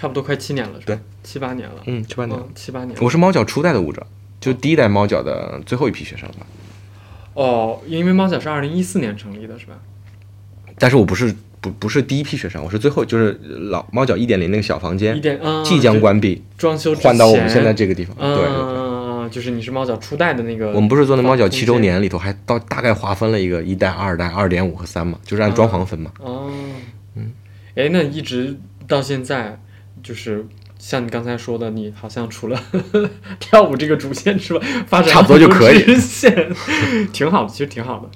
差不多快七年了，是吧？对，七八年了，嗯，七八年。嗯，七八年了。我是猫脚初代的舞者，就第一代猫脚的最后一批学生吧。哦，因为猫脚是二零一四年成立的，是吧？但是我不是不不是第一批学生，我是最后就是老猫脚一点零那个小房一间点啊，即将关闭，装修换到我们现在这个地方。嗯，对对对，嗯，就是你是猫脚初代的那个，我们不是做那猫脚七周年里头还到大概划分了一个一代、二代、二点五和三嘛，就是按装潢分嘛。哦，嗯，哎，那一直到现在，就是像你刚才说的，你好像除了 跳舞这个主线之外，发展差不多就可以挺好的，其实挺好的。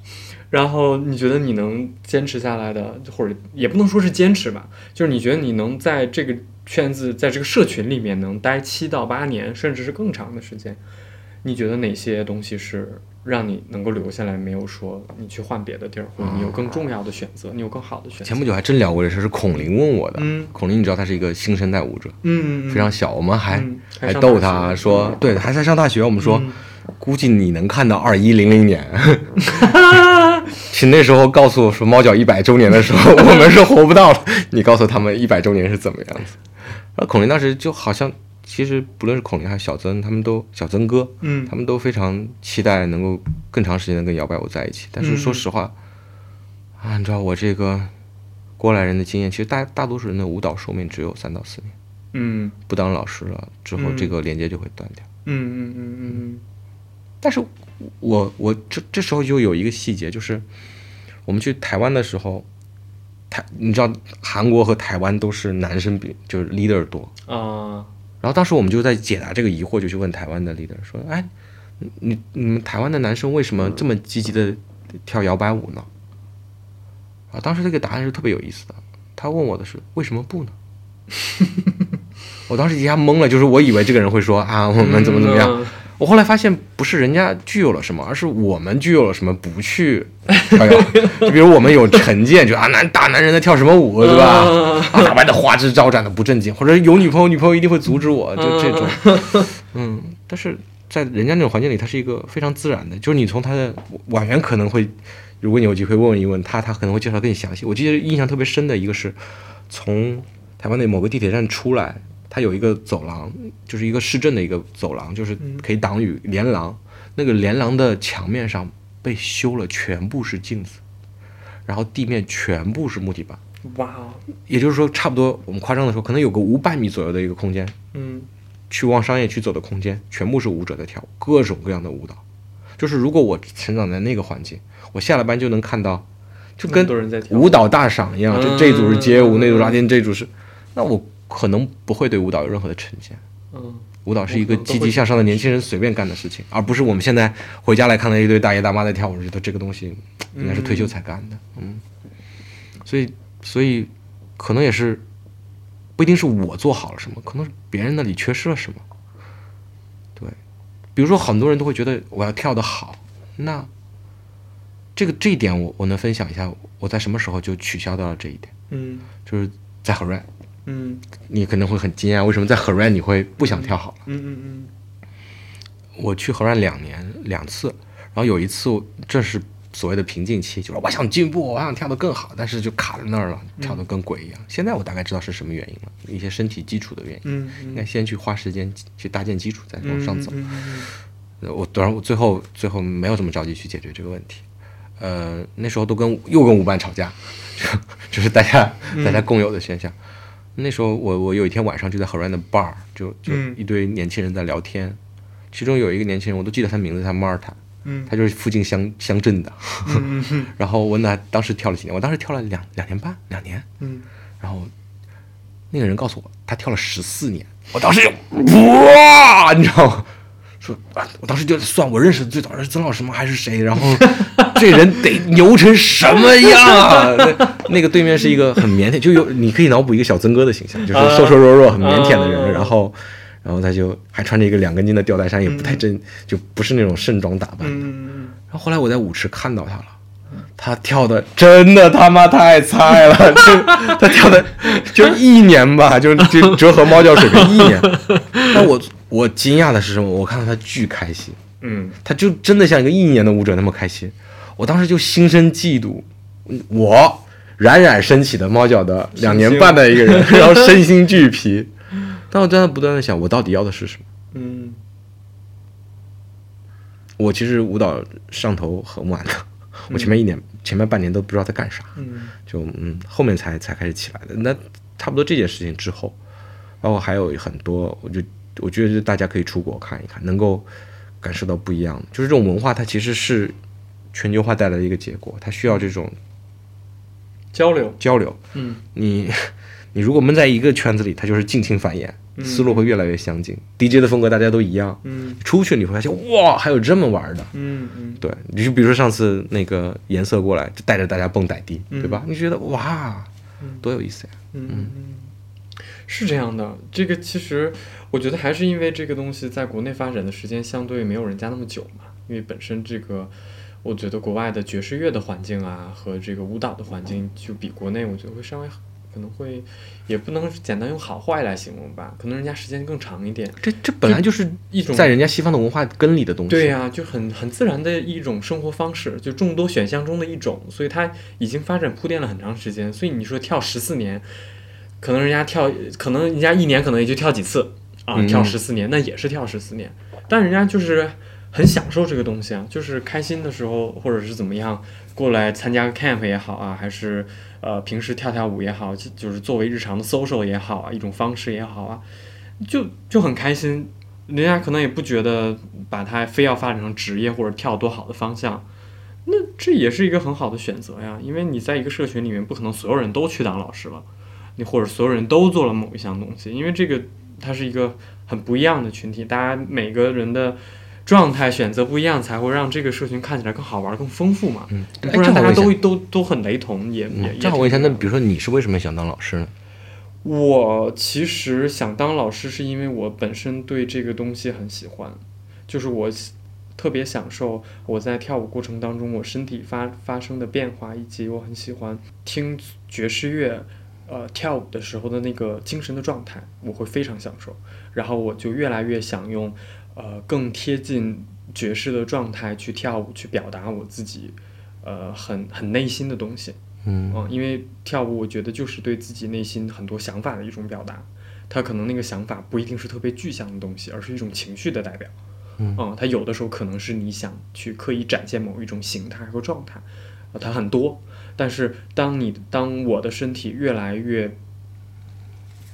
然后你觉得你能坚持下来的，或者也不能说是坚持吧，就是你觉得你能在这个圈子，在这个社群里面能待七到八年，甚至是更长的时间，你觉得哪些东西是让你能够留下来，没有说你去换别的地儿，或者你有更重要的选择，你有更好的选择？前不久还真聊过这事，是孔林问我的。嗯孔林，你知道他是一个新生代舞者，嗯，非常小，我们还嗯还逗他学说，对，还在上大学，我们说嗯估计你能看到二一零零年。请那时候告诉我说猫脚一百周年的时候，我们是活不到了。你告诉他们一百周年是怎么样子？然后孔林当时就好像，其实不论是孔林还是小曾，他们都小曾哥，嗯。他们都非常期待能够更长时间的跟摇摆舞在一起。但是说实话，按照我这个过来人的经验，其实大大多数人的舞蹈寿命只有三到四年，嗯。不当老师了之后，嗯这个连接就会断掉。嗯嗯嗯嗯但是我我这这时候就有一个细节，就是我们去台湾的时候，台你知道韩国和台湾都是男生比就是 leader 多，嗯啊然后当时我们就在解答这个疑惑，就去问台湾的 leader 说，哎，你你们台湾的男生为什么这么积极的跳摇摆舞呢？啊，当时这个答案是特别有意思的，他问我的是为什么不呢？我当时一下懵了，就是我以为这个人会说啊，我们怎么怎么样，嗯我后来发现，不是人家具有了什么，而是我们具有了什么不去跳摇。就比如我们有成见，就啊男大男人在跳什么舞，对吧？打扮的花枝招展的不正经，或者有女朋友，女朋友一定会阻止我，就这种。嗯，但是在人家那种环境里，他是一个非常自然的，就是你从他的婉员可能会，如果你有机会问一问他，他可能会介绍更详细。我记得印象特别深的一个是，从台湾的某个地铁站出来，它有一个走廊，就是一个市政的一个走廊，就是可以挡雨连廊。那个连廊的墙面上被修了，全部是镜子，然后地面全部是木地板。哇哦也就是说，差不多我们夸张的说，可能有个五百米左右的一个空间，嗯去往商业区走的空间，全部是舞者在跳舞，各种各样的舞蹈。就是如果我成长在那个环境，我下了班就能看到，就跟舞蹈大赏一样，就嗯这组是街舞，那组是拉丁，这组是，那我可能不会对舞蹈有任何的成见。嗯。舞蹈是一个积极向上的年轻人随便干的事情，而不是我们现在回家来看到一堆大爷大妈在跳舞，觉得这个东西应该是退休才干的。嗯，所以所以可能也是不一定是我做好了什么，可能是别人那里缺失了什么。对，比如说很多人都会觉得我要跳得好，那这个这一点我我能分享一下，我在什么时候就取消掉了这一点，嗯。就是在 h e r 嗯你可能会很惊讶，为什么在 e r 你会不想跳好了？嗯嗯我去荷兰两年两次，然后有一次这是所谓的瓶颈期，就是我想进步，我想跳得更好，但是就卡在那儿了，跳得跟鬼一样。现在我大概知道是什么原因了，一些身体基础的原因，嗯应该先去花时间去搭建基础，再往上走。我当然我最后最后没有这么着急去解决这个问题，呃，那时候都跟又跟舞伴吵架，就 就是大家大家共有的现象。那时候我我有一天晚上就在荷兰的 bar，就就嗯。一堆年轻人在聊天，其中有一个年轻人我都记得他名字，他 Marta，嗯。他就是附近乡乡镇的，然后我问他当时跳了几年，我当时跳了两两年半两年，嗯。然后那个人告诉我他跳了十四年，我当时就哇，你知道吗？说啊，我当时就算我认识的最早的是曾老师吗？还是谁？然后 这人得牛成什么样啊？那那个对面是一个很腼腆，就有你可以脑补一个小曾哥的形象，就是瘦瘦弱弱、很腼腆的人，啊然后。然后他就还穿着一个两根筋的吊带衫，也不太正，就不是那种盛装打扮的。嗯然后后来我在舞池看到他了，他跳的真的他妈太菜了，就他跳的就一年吧，就就折合猫叫水平一年。但我我惊讶的是什么？我看到他巨开心，嗯他就真的像一个一年的舞者那么开心。我当时就心生嫉妒，我冉冉升起的猫脚的两年半的一个人，然后身心俱疲。但我真的不断的想，我到底要的是什么？嗯我其实舞蹈上头很晚的，我前面一年、前面半年都不知道在干啥，嗯就嗯后面才才开始起来的。那差不多这件事情之后，包括还有很多，我就我觉得大家可以出国看一看，能够感受到不一样的。就是这种文化，它其实是全球化带来的一个结果，它需要这种交流交流。嗯你 你如果闷在一个圈子里，它就是近亲繁衍，思路会越来越相近。DJ 的风格大家都一样，嗯出去你会发现哇，还有这么玩的。嗯嗯对，你就比如说上次那个颜色过来，就带着大家蹦傣迪，嗯对吧？你觉得哇，多有意思呀！嗯嗯，是这样的。这个其实我觉得还是因为这个东西在国内发展的时间相对没有人家那么久嘛，因为本身这个。我觉得国外的爵士乐的环境啊，和这个舞蹈的环境，就比国内我觉得会稍微可能会也不能简单用好坏来形容吧，可能人家时间更长一点。这这本来就是一种在人家西方的文化根里的东西。对呀、就很很自然的一种生活方式，就众多选项中的一种，所以它已经发展铺垫了很长时间。所以你说跳十四年，可能人家跳，可能人家一年可能也就跳几次啊，嗯跳十四年那也是跳十四年，但人家就是很享受这个东西啊，就是开心的时候或者是怎么样过来参加个 camp 也好啊，还是呃平时跳跳舞也好，就就是作为日常的 social 也好啊，一种方式也好啊，就就很开心。人家可能也不觉得把它非要发展成职业或者跳多好的方向，那这也是一个很好的选择呀。因为你在一个社群里面，不可能所有人都去当老师了，你或者所有人都做了某一项东西，因为这个它是一个很不一样的群体，大家每个人的状态选择不一样，才会让这个社群看起来更好玩、更丰富嘛。嗯，哎不然大家都都都很雷同，也也嗯也这样我问一下，那比如说你是为什么想当老师呢？我其实想当老师，是因为我本身对这个东西很喜欢，就是我喜特别享受我在跳舞过程当中我身体发发生的变化，以及我很喜欢听爵士乐，呃，跳舞的时候的那个精神的状态，我会非常享受。然后我就越来越想用，呃，更贴近爵士的状态去跳舞，去表达我自己，呃，很很内心的东西。嗯嗯，因为跳舞，我觉得就是对自己内心很多想法的一种表达。它可能那个想法不一定是特别具象的东西，而是一种情绪的代表。嗯它有的时候可能是你想去刻意展现某一种形态和状态，呃它很多。但是当你当我的身体越来越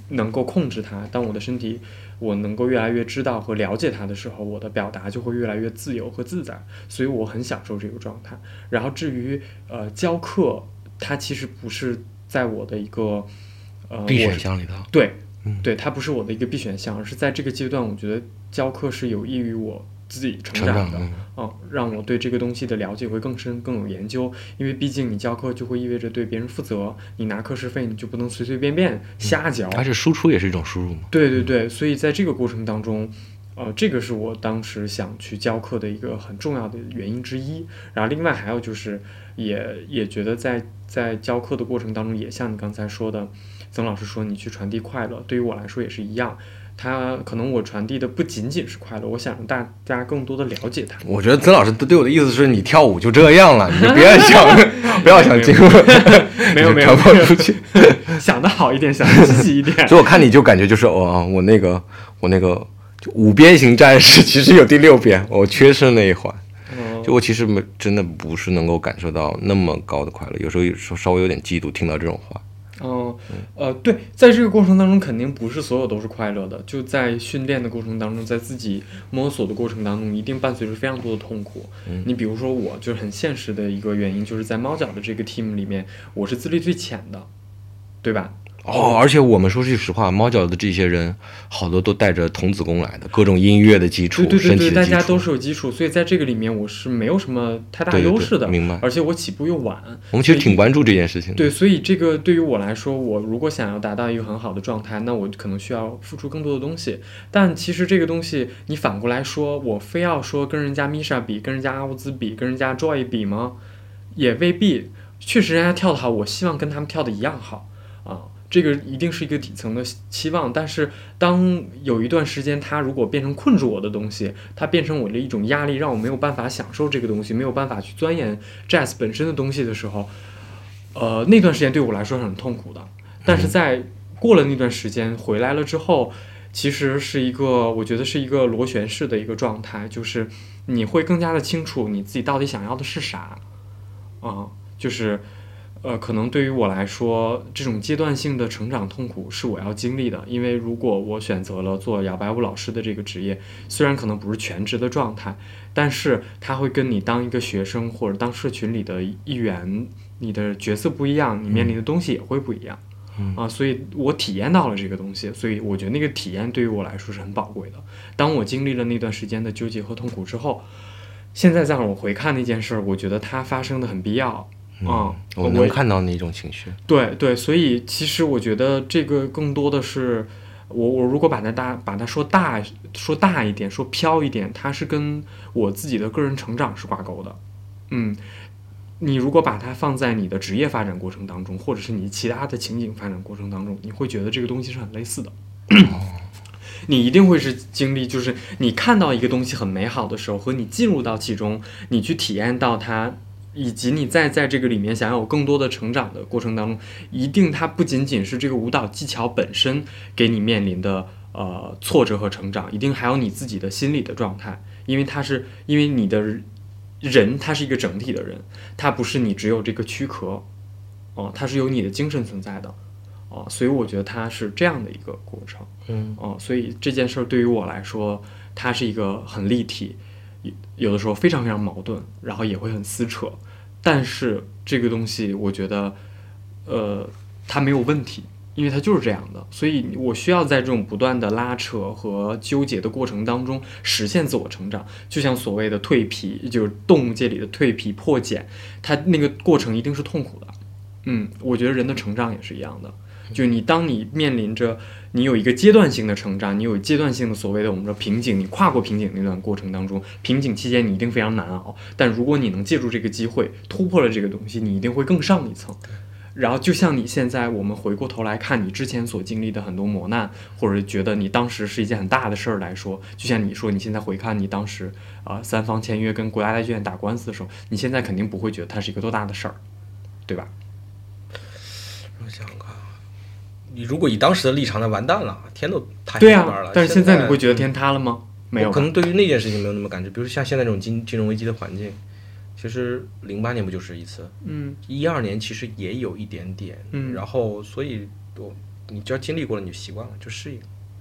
能够控制它，当我的身体我能够越来越知道和了解它的时候，我的表达就会越来越自由和自在，所以我很享受这个状态。然后至于呃教课，它其实不是在我的一个呃必选项里头。对嗯，对，它不是我的一个必选项，而是在这个阶段，我觉得教课是有益于我自己成成长的。长嗯嗯，让我对这个东西的了解会更深、更有研究。因为毕竟你教课就会意味着对别人负责，你拿课时费你就不能随随便便瞎教。而且输出也是一种输入嘛。对对对，所以在这个过程当中，呃，这个是我当时想去教课的一个很重要的原因之一。然后另外还有就是也，也觉得在在教课的过程当中，也像你刚才说的，曾老师说你去传递快乐，对于我来说也是一样。他可能我传递的不仅仅是快乐，我想让大家更多的了解他。我觉得曾老师对我的意思是你跳舞就这样了，你就别想 不要想进入，没有没有 传播出去。想的好一点，想的积极一点。所以我看你就感觉就是哦，我那个我那个就五边形战士其实有第六边，我缺失那一环。嗯就我其实没真的不是能够感受到那么高的快乐，有时候有时候稍微有点嫉妒，听到这种话。哦，呃，对，在这个过程当中，肯定不是所有都是快乐的。就在训练的过程当中，在自己摸索的过程当中，一定伴随着非常多的痛苦。你比如说我，就是很现实的一个原因，就是在猫脚的这个 team 里面，我是资历最浅的，对吧？哦，而且我们说句实话，猫脚的这些人好多都带着童子功来的，各种音乐的基础，对对对对，身体的基础。大家都是有基础，所以在这个里面我是没有什么太大优势的，明白而且我起步又晚，我们其实挺关注这件事情的。对，所以这个对于我来说，我如果想要达到一个很好的状态，那我可能需要付出更多的东西。但其实这个东西，你反过来说，我非要说跟人家 Misha 比，跟人家阿乌兹比，跟人家 Joy 比吗？也未必。确实，人家跳得好，我希望跟他们跳的一样好啊。这个一定是一个底层的期望，但是当有一段时间，它如果变成困住我的东西，它变成我的一种压力，让我没有办法享受这个东西，没有办法去钻研 jazz 本身的东西的时候，呃，那段时间对我来说是很痛苦的。但是在过了那段时间回来了之后，其实是一个我觉得是一个螺旋式的一个状态，就是你会更加的清楚你自己到底想要的是啥，啊、就是。呃，可能对于我来说，这种阶段性的成长痛苦是我要经历的，因为如果我选择了做摇摆舞老师的这个职业，虽然可能不是全职的状态，但是他会跟你当一个学生或者当社群里的一员，你的角色不一样，你面临的东西也会不一样。啊，所以我体验到了这个东西，所以我觉得那个体验对于我来说是很宝贵的。当我经历了那段时间的纠结和痛苦之后，现在再让我回看那件事儿，我觉得它发生的很必要。啊、我能看到那种情绪。对对，所以其实我觉得这个更多的是，我我如果把它大把它说大说大一点，说飘一点，它是跟我自己的个人成长是挂钩的。嗯，你如果把它放在你的职业发展过程当中，或者是你其他的情景发展过程当中，你会觉得这个东西是很类似的。你一定会是经历，就是你看到一个东西很美好的时候，和你进入到其中，你去体验到它，以及你在在这个里面想要有更多的成长的过程当中，一定它不仅仅是这个舞蹈技巧本身给你面临的呃挫折和成长，一定还有你自己的心理的状态，因为它是因为你的人，他是一个整体的人，他不是你只有这个躯壳，哦，他是有你的精神存在的。哦，所以我觉得它是这样的一个过程，嗯，哦，所以这件事儿对于我来说，它是一个很立体，有的时候非常非常矛盾，然后也会很撕扯，但是这个东西我觉得，呃，它没有问题，因为它就是这样的，所以我需要在这种不断的拉扯和纠结的过程当中实现自我成长，就像所谓的蜕皮，就是动物界里的蜕皮破茧，它那个过程一定是痛苦的，嗯，我觉得人的成长也是一样的。就你，当你面临着你有一个阶段性的成长，你有阶段性的所谓的我们说瓶颈，你跨过瓶颈那段过程当中，瓶颈期间你一定非常难熬。但如果你能借助这个机会突破了这个东西，你一定会更上一层。然后就像你现在，我们回过头来看你之前所经历的很多磨难，或者觉得你当时是一件很大的事儿来说，就像你说你现在回看你当时啊三方签约跟国家大剧院打官司的时候，你现在肯定不会觉得它是一个多大的事儿，对吧？我想想看啊，你如果以当时的立场，那完蛋了，天都塌下边了。但是现现在你会觉得天塌了吗？没有可能对于那件事情没有那么感觉，比如像现在这种金金融危机的环境，其实零八年不就是一次，嗯。一二年其实也有一点点，嗯。然后所以我你只要经历过了，你就习惯了，就适应，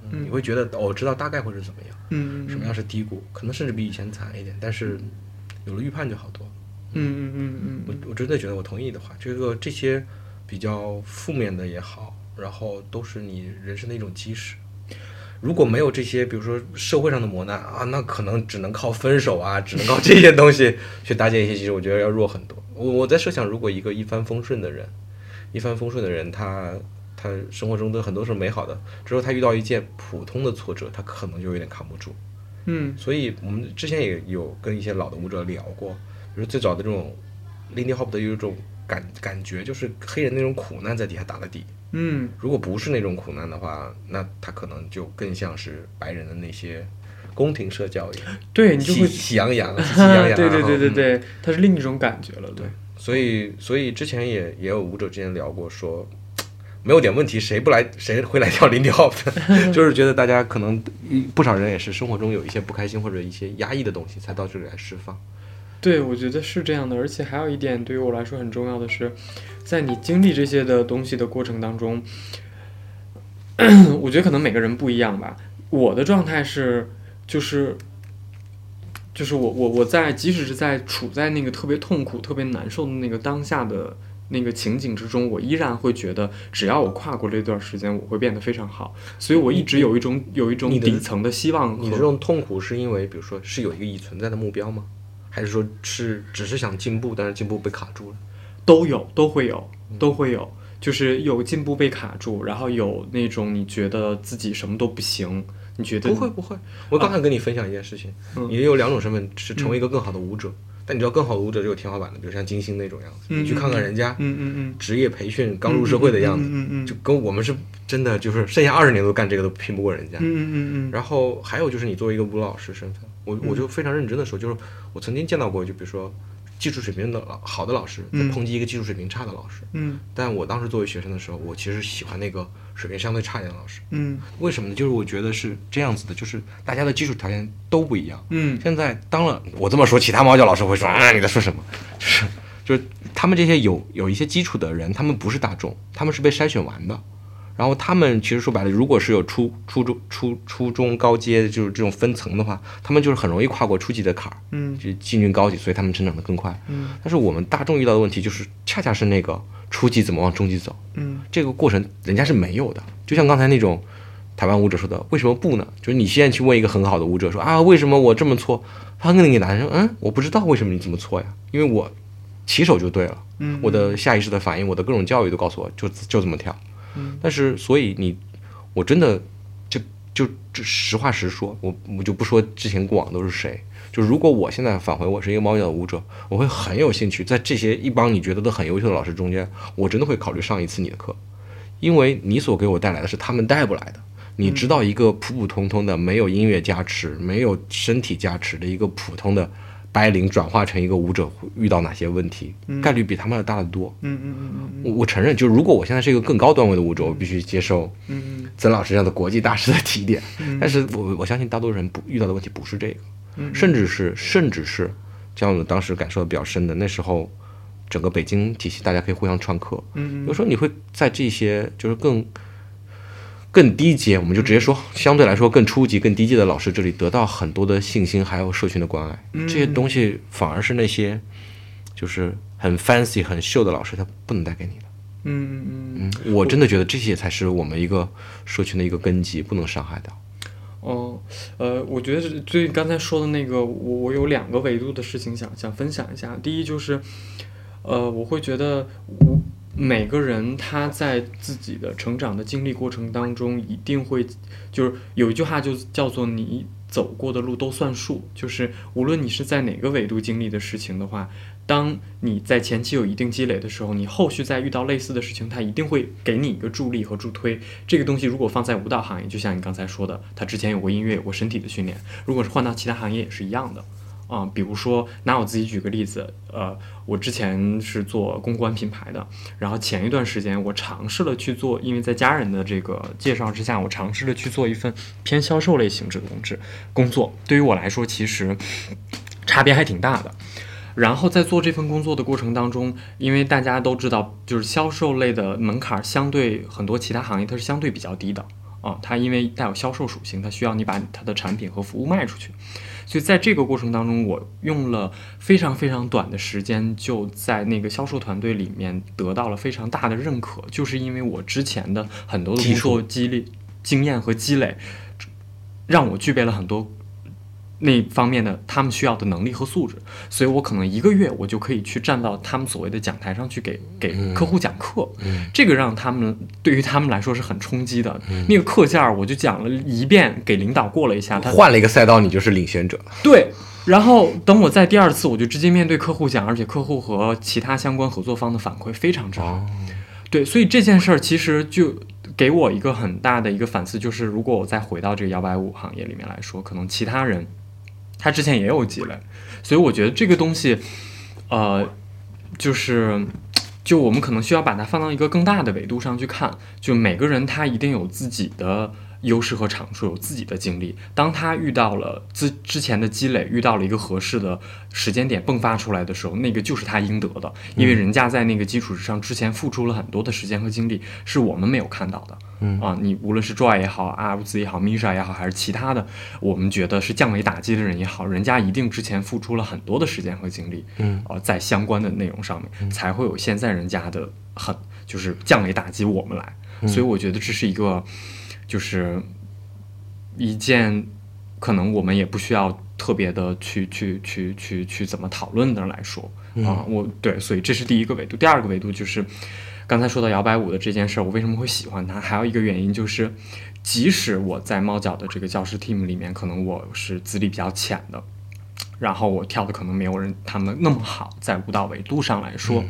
嗯你会觉得哦，我知道大概会是怎么样，嗯什么样是低谷，可能甚至比以前惨一点，但是有了预判就好多。嗯嗯嗯嗯。我我真的觉得我同意你的话，这个这些比较负面的也好，然后都是你人生的一种基石。如果没有这些，比如说社会上的磨难啊，那可能只能靠分手啊，只能靠这些东西去搭建一些基石，我觉得要弱很多。我我在设想，如果一个一帆风顺的人，一帆风顺的人，他他生活中的很多是美好的，之后他遇到一件普通的挫折，他可能就有点扛不住。嗯所以我们之前也有跟一些老的舞者聊过，比如最早的这种 Lindy Hop 的有一种感感觉，就是黑人那种苦难在底下打了底。嗯如果不是那种苦难的话，那他可能就更像是白人的那些宫廷社交一样，对你就会喜喜洋洋、喜气洋洋。对对对对嗯对，它是另一种感觉了，对，所以，所以之前也也有舞者之前聊过说，没有点问题，谁不来谁会来跳 Lindy Hop 的？就是觉得大家可能一不少人也是生活中有一些不开心或者一些压抑的东西，才到这里来释放。对，我觉得是这样的，而且还有一点对于我来说很重要的是，在你经历这些的东西的过程当中，我觉得可能每个人不一样吧。我的状态是，就是，就是我我我在即使是在处在那个特别痛苦、特别难受的那个当下的那个情景之中，我依然会觉得，只要我跨过这段时间，我会变得非常好。所以我一直有一种有一种你底层的希望和你这种痛苦是因为，比如说是有一个已存在的目标吗？还是说是只是想进步，但是进步被卡住了？都有，都会有，都会有，就是有进步被卡住，然后有那种你觉得自己什么都不行，你觉得不会不会，我刚想跟你分享一件事情，嗯你有两种身份，是成为一个更好的舞者，但你知道更好的舞者就有天花板的，比如像金星那种样子，嗯你去看看人家嗯嗯嗯。职业培训刚入社会的样子，嗯嗯嗯就跟我们是真的就是剩下二十年都干这个都拼不过人家。嗯嗯嗯然后还有就是你作为一个舞老师身份，我我就非常认真的说，就是我曾经见到过，就比如说技术水平的好的老师在嗯抨击一个技术水平差的老师，嗯但我当时作为学生的时候，我其实喜欢那个水平相对差一点的老师。嗯为什么呢？就是我觉得是这样子的，就是大家的基础条件都不一样。嗯现在当了我这么说，其他猫叫老师会说啊你在说什么？就是就是他们这些有有一些基础的人，他们不是大众，他们是被筛选完的。然后他们其实说白了，如果是有初初中初初中高阶就是这种分层的话，他们就是很容易跨过初级的坎儿，嗯就进军高级，所以他们成长的更快。嗯但是我们大众遇到的问题就是，恰恰是那个初级怎么往中级走，嗯这个过程人家是没有的。就像刚才那种台湾舞者说的，为什么不呢？就是你现在去问一个很好的舞者说啊，为什么我这么错？他跟你答案说，嗯，我不知道为什么你这么错呀，因为我起手就对了，嗯我的下意识的反应，我的各种教育都告诉我就就这么跳。但是所以你，我真的就就就实话实说，我我就不说之前过往都是谁，就如果我现在返回我是一个猫脚的舞者，我会很有兴趣，在这些一帮你觉得都很优秀的老师中间，我真的会考虑上一次你的课，因为你所给我带来的是他们带不来的。你知道一个普普通通的没有音乐加持、没有身体加持的一个普通的白领转化成一个舞者会遇到哪些问题？概率比他们要大得多。嗯嗯嗯嗯我我承认，就如果我现在是一个更高段位的舞者，我必须接受嗯曾老师这样的国际大师的提点。嗯。但是我我相信大多数人不遇到的问题不是这个，嗯甚至是甚至是像我当时感受的比较深的，那时候整个北京体系大家可以互相串课，嗯。有时候你会在这些就是更更低阶，我们就直接说相对来说更初级、更低阶的老师这里得到很多的信心，还有社群的关爱。这些东西反而是那些就是很 fancy、很秀的老师他不能带给你的。嗯嗯嗯，我真的觉得这些才是我们一个社群的一个根基，不能伤害到。哦，呃，我觉得是对刚才说的那个，我我有两个维度的事情想想分享一下。第一就是，呃，我会觉得我每个人他在自己的成长的经历过程当中，一定会就是有一句话就叫做你走过的路都算数，就是无论你是在哪个维度经历的事情的话，当你在前期有一定积累的时候，你后续再遇到类似的事情，它一定会给你一个助力和助推。这个东西如果放在舞蹈行业，就像你刚才说的，他之前有过音乐，有过身体的训练；如果是换到其他行业也是一样的。啊、比如说拿我自己举个例子，呃，我之前是做公关品牌的，然后前一段时间我尝试了去做，因为在家人的这个介绍之下，我尝试了去做一份偏销售类性质的工质工作。对于我来说，其实差别还挺大的。然后在做这份工作的过程当中，因为大家都知道，就是销售类的门槛相对很多其他行业它是相对比较低的啊，它因为带有销售属性，它需要你把它的产品和服务卖出去。所以在这个过程当中，我用了非常非常短的时间，就在那个销售团队里面得到了非常大的认可，就是因为我之前的很多的工作积累、经验和积累，让我具备了很多那方面的他们需要的能力和素质，所以我可能一个月我就可以去站到他们所谓的讲台上去给给客户讲课，这个让他们对于他们来说是很冲击的。那个课件儿我就讲了一遍，给领导过了一下，他换了一个赛道，你就是领先者。对，然后等我在第二次，我就直接面对客户讲，而且客户和其他相关合作方的反馈非常之好。对，所以这件事儿其实就给我一个很大的一个反思，就是如果我再回到这个摇摆舞行业里面来说，可能其他人他之前也有积累，所以我觉得这个东西，呃，就是。就我们可能需要把它放到一个更大的维度上去看，就每个人他一定有自己的优势和长处，有自己的经历。当他遇到了之之前的积累，遇到了一个合适的时间点迸发出来的时候，那个就是他应得的，因为人家在那个基础之上之前付出了很多的时间和精力，是我们没有看到的。嗯啊，你无论是 Joy 也好，阿乌兹也好，Misha 也好，还是其他的，我们觉得是降维打击的人也好，人家一定之前付出了很多的时间和精力，嗯，呃，在相关的内容上面，才会有现在人家的很就是降维打击我们来。所以我觉得这是一个，就是一件可能我们也不需要特别的去去去去去怎么讨论的来说啊，我对，所以这是第一个维度。第二个维度就是刚才说到摇摆舞的这件事儿，我为什么会喜欢它？还有一个原因就是，即使我在猫脚的这个教师 team 里面，可能我是资历比较浅的，然后我跳的可能没有人他们那么好，在舞蹈维度上来说，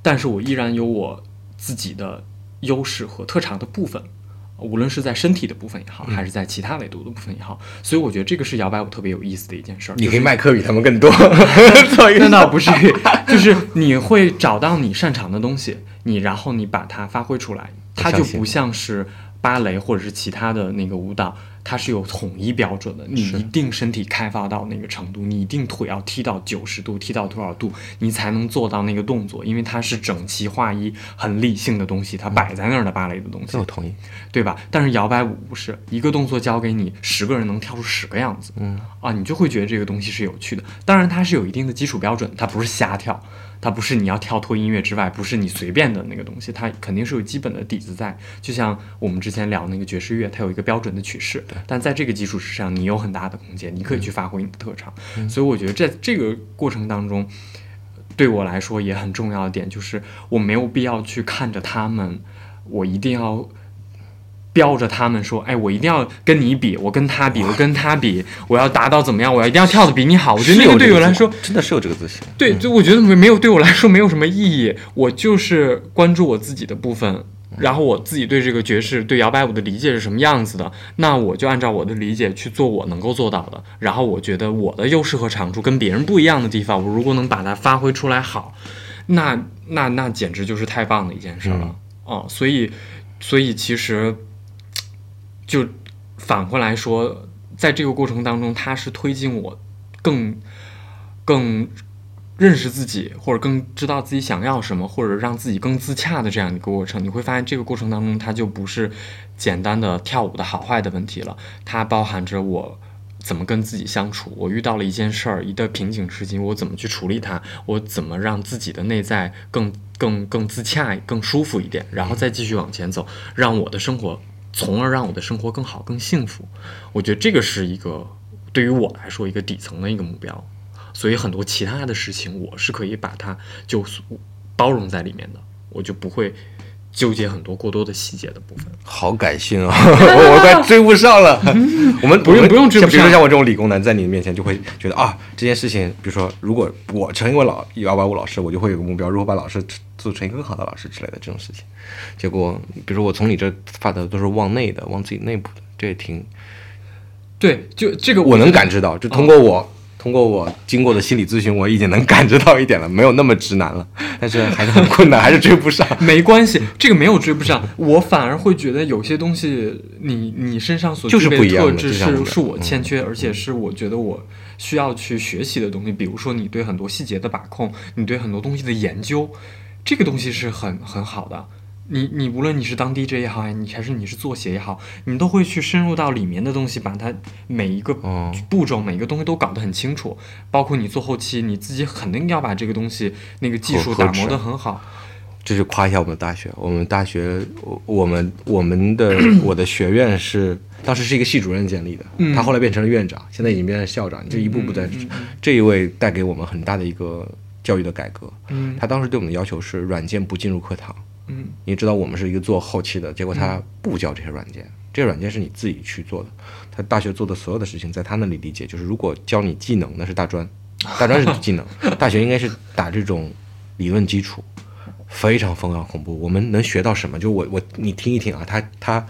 但是我依然有我自己的优势和特长的部分。无论是在身体的部分也好，还是在其他维度的部分也好，所以我觉得这个是摇摆舞特别有意思的一件事儿。你可以就是卖课比他们更多，那倒不至于，就是你会找到你擅长的东西，你然后你把它发挥出来，它就不像是芭蕾或者是其他的那个舞蹈，它是有统一标准的，你一定身体开发到那个程度，你一定腿要踢到九十度，踢到多少度，你才能做到那个动作，因为它是整齐划一、很理性的东西，它摆在那儿的芭蕾的东西这我，同意。对吧？但是摇摆舞不是一个动作教给你，十个人能跳出十个样子，嗯啊，你就会觉得这个东西是有趣的。当然，它是有一定的基础标准，它不是瞎跳，它不是你要跳脱音乐之外，不是你随便的那个东西，它肯定是有基本的底子在。就像我们之前聊那个爵士乐，它有一个标准的曲式，但在这个基础之上，你有很大的空间，你可以去发挥你的特长。所以我觉得在这个过程当中，对我来说也很重要的点就是，我没有必要去看着他们，我一定要标着他们说，哎，我一定要跟你比，我跟他比，我跟他比，我要达到怎么样？我要一定要跳的比你好。我觉得那个对我来说，真的是有这个自信。对，就我觉得没没有对我来说没有什么意义。我就是关注我自己的部分，然后我自己对这个爵士、对摇摆舞的理解是什么样子的，那我就按照我的理解去做我能够做到的。然后我觉得我的优势和长处跟别人不一样的地方，我如果能把它发挥出来好，那那那简直就是太棒的一件事了。哦，所以所以其实。就反过来说，在这个过程当中，它是推进我更更认识自己，或者更知道自己想要什么，或者让自己更自洽的这样一个过程。你会发现，这个过程当中，它就不是简单的跳舞的好坏的问题了，它包含着我怎么跟自己相处。我遇到了一件事儿，一个瓶颈事情，我怎么去处理它？我怎么让自己的内在更更更自洽、更舒服一点？然后再继续往前走，让我的生活。从而让我的生活更好、更幸福，我觉得这个是一个对于我来说一个底层的一个目标。所以很多其他的事情，我是可以把它就包容在里面的，我就不会纠结很多过多的细节的部分。好感性啊，我我快追不上了。我们不用不用追不上。比如说像我这种理工男，在你面前就会觉得啊，这件事情，比如说如果我成为老幺八五老师，我就会有个目标，如何把老师。做成一个更好的老师之类的这种事情，结果比如说我从你这发的都是往内的，往自己内部的，这也挺对。就这个我能感知到，就通过我通过我经过的心理咨询，我已经能感知到一点了，没有那么直男了，但是还是很困难，还是追不上。没关系，这个没有追不上，我反而会觉得有些东西，你你身上所具备的特质是是我欠缺，而且是我觉得我需要去学习的东西。比如说你对很多细节的把控，你对很多东西的研究。这个东西是很很好的，你你无论你是当 DJ 也好，你还是你是做鞋也好，你都会去深入到里面的东西，把它每一个步骤、每一个东西都搞得很清楚。包括你做后期，你自己肯定要把这个东西那个技术打磨得很好。这是夸一下我们大学，我们大学，我们我们的我的学院是当时是一个系主任建立的，他后来变成了院长，现在已经变成校长，就一步步在这一位带给我们很大的一个。教育的改革，嗯，他当时对我们的要求是软件不进入课堂，嗯，你知道我们是一个做后期的，结果他不教这些软件，这些软件是你自己去做的。他大学做的所有的事情，在他那里理解就是，如果教你技能，那是大专，大专是技能，大学应该是打这种理论基础，非常疯狂恐怖。我们能学到什么？就我我你听一听啊，他他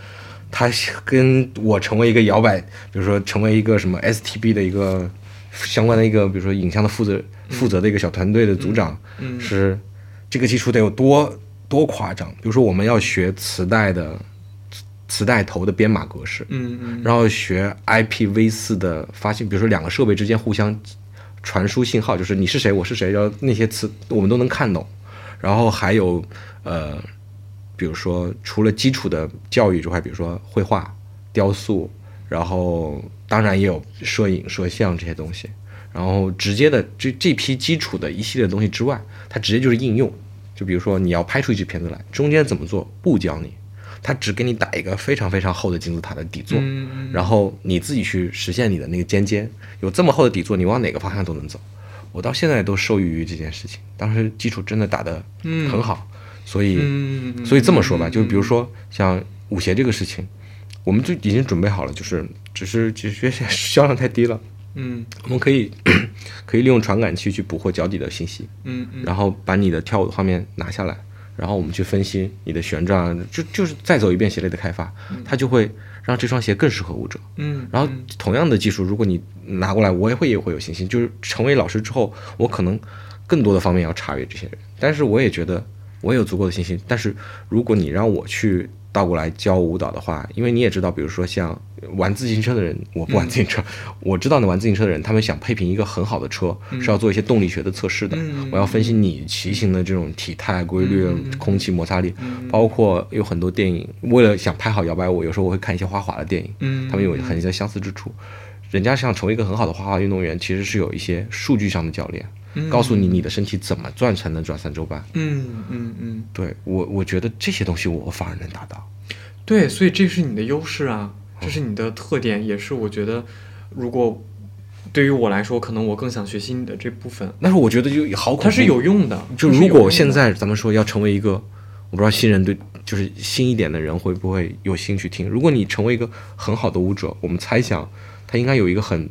他跟我成为一个摇摆，比如说成为一个什么 STB 的一个相关的一个，比如说影像的负责。负责的一个小团队的组长是这个基础得有多多夸张？比如说，我们要学磁带的磁带头的编码格式，嗯嗯，然后学 IPv 四的发信，比如说两个设备之间互相传输信号，就是你是谁，我是谁，然后那些词我们都能看懂。然后还有呃，比如说除了基础的教育之外，比如说绘画、雕塑，然后当然也有摄影、摄像这些东西。然后直接的这这批基础的一系列东西之外，它直接就是应用。就比如说你要拍出一支片子来，中间怎么做不教你，他只给你打一个非常非常厚的金字塔的底座，然后你自己去实现你的那个尖尖。有这么厚的底座，你往哪个方向都能走。我到现在都受益于这件事情，当时基础真的打得很好，所以所以这么说吧，就比如说像舞鞋这个事情，我们就已经准备好了，就是只是只是销量太低了。嗯，我们可以 可以利用传感器去捕获脚底的信息，嗯嗯，然后把你的跳舞的画面拿下来，然后我们去分析你的旋转，就就是再走一遍鞋类的开发，它就会让这双鞋更适合舞者，嗯，然后同样的技术，如果你拿过来，我也会也会有信心，就是成为老师之后，我可能更多的方面要查阅这些人，但是我也觉得我也有足够的信心，但是如果你让我去。倒过来教舞蹈的话，因为你也知道，比如说像玩自行车的人，我不玩自行车，我知道那玩自行车的人，他们想配平一个很好的车，是要做一些动力学的测试的。我要分析你骑行的这种体态规律、空气摩擦力，包括有很多电影，为了想拍好摇摆舞，有时候我会看一些花滑的电影，他们有很些相似之处。人家想成为一个很好的花滑运动员，其实是有一些数据上的教练。告诉你你的身体怎么转才能转三周半？嗯嗯嗯，对我我觉得这些东西我反而能达到。对，所以这是你的优势啊，这是你的特点，也是我觉得如果对于我来说，可能我更想学习你的这部分。但是我觉得就好，它是有用的。就如果现在咱们说要成为一个，我不知道新人对就是新一点的人会不会有兴趣听？如果你成为一个很好的舞者，我们猜想他应该有一个很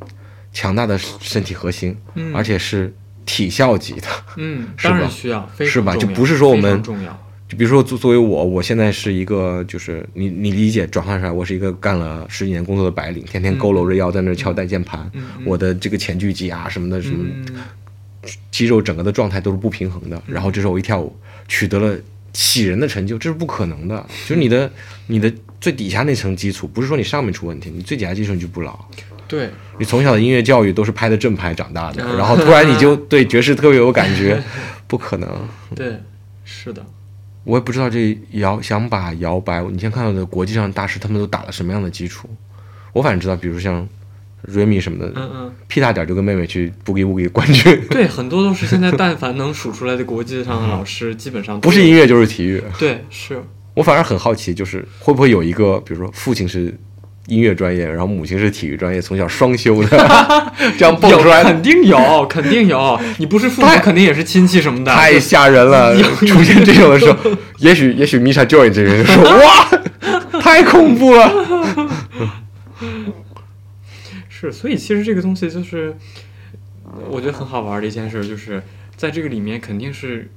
强大的身体核心，嗯而且是体校级的。嗯，是吧当然需要，非是吧就不是说我们重要，就比如说作作为我，我现在是一个，就是你你理解转换出来，我是一个干了十几年工作的白领，天天佝偻着腰在那敲带键盘，嗯我的这个前锯肌啊什么的什么嗯肌肉整个的状态都是不平衡的。然后这时候我一跳舞，取得了喜人的成就，这是不可能的。就是你的你的最底下那层基础，不是说你上面出问题，你最底下基础你就不牢。对，你从小的音乐教育都是拍的正拍长大的，嗯然后突然你就对爵士特别有感觉，不可能。对，是的，我也不知道这摇想把摇摆，你先看到的国际上大师，他们都打了什么样的基础？我反正知道，比如像 Remy 什么的，嗯嗯，屁大点儿就跟妹妹去 boogie woogie 冠军，对，很多都是现在但凡能数出来的国际上的老师，基本上不是音乐就是体育。对，是，我反而很好奇，就是会不会有一个，比如说父亲是音乐专业，然后母亲是体育专业，从小双修的，这样蹦出来肯定有，肯定有，你不是父母，肯定也是亲戚什么的，太吓人了。出现这种的时候，也许也许 Misha Joy 这个人就说 哇，太恐怖了。是，所以其实这个东西就是，我觉得很好玩的一件事，就是在这个里面肯定是，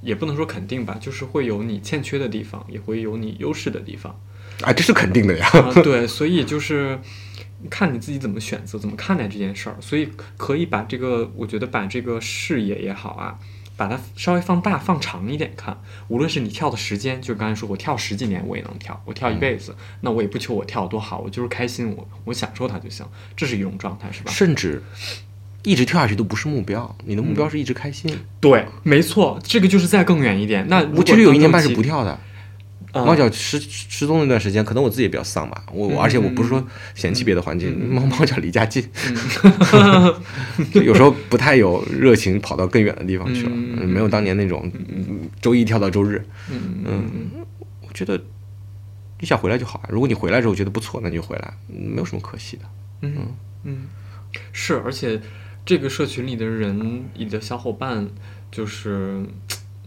也不能说肯定吧，就是会有你欠缺的地方，也会有你优势的地方啊，这是肯定的呀。啊。对，所以就是看你自己怎么选择，怎么看待这件事儿。所以可以把这个，我觉得把这个视野也好啊。把它稍微放大、放长一点看，无论是你跳的时间，就刚才说我跳十几年我也能跳，我跳一辈子，那我也不求我跳多好，我就是开心，我我享受它就行，这是一种状态，是吧？甚至一直跳下去都不是目标，你的目标是一直开心。对，没错，这个就是再更远一点。那我其实有一年半是不跳的。嗯猫脚失失踪那段时间，可能我自己也比较丧吧。我我而且我不是说嫌弃别的环境，猫 猫脚离家近，就有时候不太有热情跑到更远的地方去了，嗯没有当年那种嗯周一跳到周日。嗯嗯，我觉得你想回来就好啊。如果你回来之后觉得不错，那你就回来，没有什么可惜的。嗯嗯，是，而且这个社群里的人，你的小伙伴，就是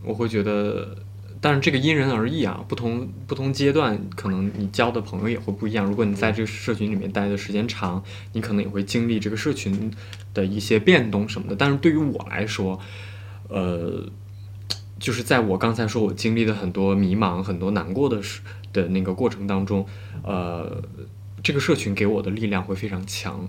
我会觉得。但是这个因人而异啊，不同不同阶段，可能你交的朋友也会不一样。如果你在这个社群里面待的时间长，你可能也会经历这个社群的一些变动什么的。但是对于我来说，呃，就是在我刚才说我经历的很多迷茫、很多难过的时的那个过程当中，呃，这个社群给我的力量会非常强，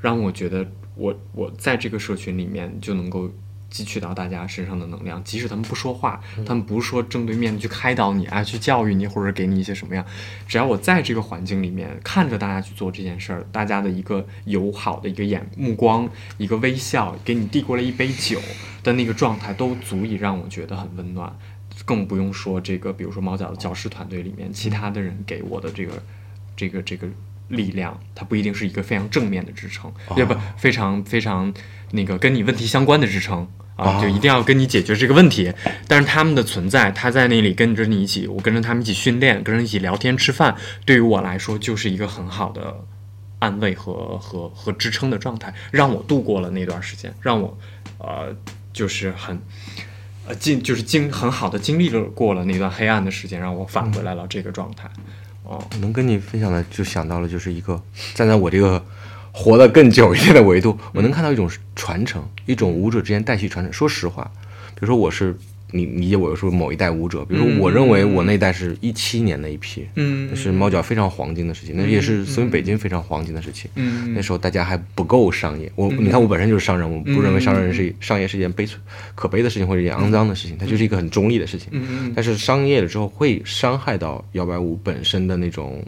让我觉得我我在这个社群里面就能够。汲取到大家身上的能量，即使他们不说话，他们不是说正对面去开导你啊，去教育你，或者给你一些什么样，只要我在这个环境里面看着大家去做这件事儿，大家的一个友好的一个眼目光，一个微笑，给你递过来一杯酒的那个状态，都足以让我觉得很温暖。更不用说这个，比如说猫脚的教师团队里面其他的人给我的这个这个这个力量，它不一定是一个非常正面的支撑，也、不非常非常那个跟你问题相关的支撑。啊，就一定要跟你解决这个问题。但是他们的存在，他在那里跟着你一起，我跟着他们一起训练，跟着一起聊天吃饭，对于我来说就是一个很好的安慰和和和支撑的状态，让我度过了那段时间，让我呃就是很呃经就是经很好的经历了过了那段黑暗的时间，让我返回来了这个状态。哦，能跟你分享的，就想到了，就是一个站在我这个。活得更久一点的维度，我能看到一种传承，一种舞者之间代际传承。说实话，比如说我是你理解我是某一代舞者，比如说我认为我那代是一七年那一批，嗯，那是猫脚非常黄金的时期，那也是所以北京非常黄金的时期。嗯，那时候大家还不够商业，我你看我本身就是商人，我不认为商人是商业是一件悲可悲的事情或者一件肮脏的事情，它就是一个很中立的事情。嗯。但是商业了之后会伤害到摇摆舞本身的那种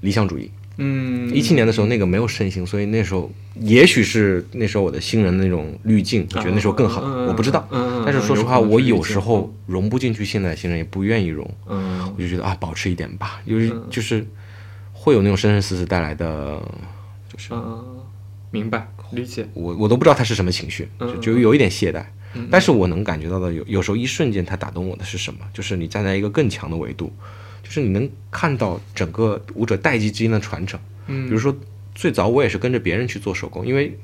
理想主义。嗯，一七年的时候那个没有盛行，所以那时候也许是那时候我的新人的那种滤镜，我觉得那时候更好，我不知道。但是说实话，我有时候融不进去现在新人，也不愿意融，嗯，我就觉得啊，保持一点吧，因为就是会有那种生生死死带来的，就是嗯，明白理解，我我都不知道他是什么情绪，就就有一点懈怠。但是我能感觉到的有有时候一瞬间他打动我的是什么？就是你站在一个更强的维度。就是你能看到整个舞者代际之间的传承，嗯，比如说最早我也是跟着别人去做手工，因为比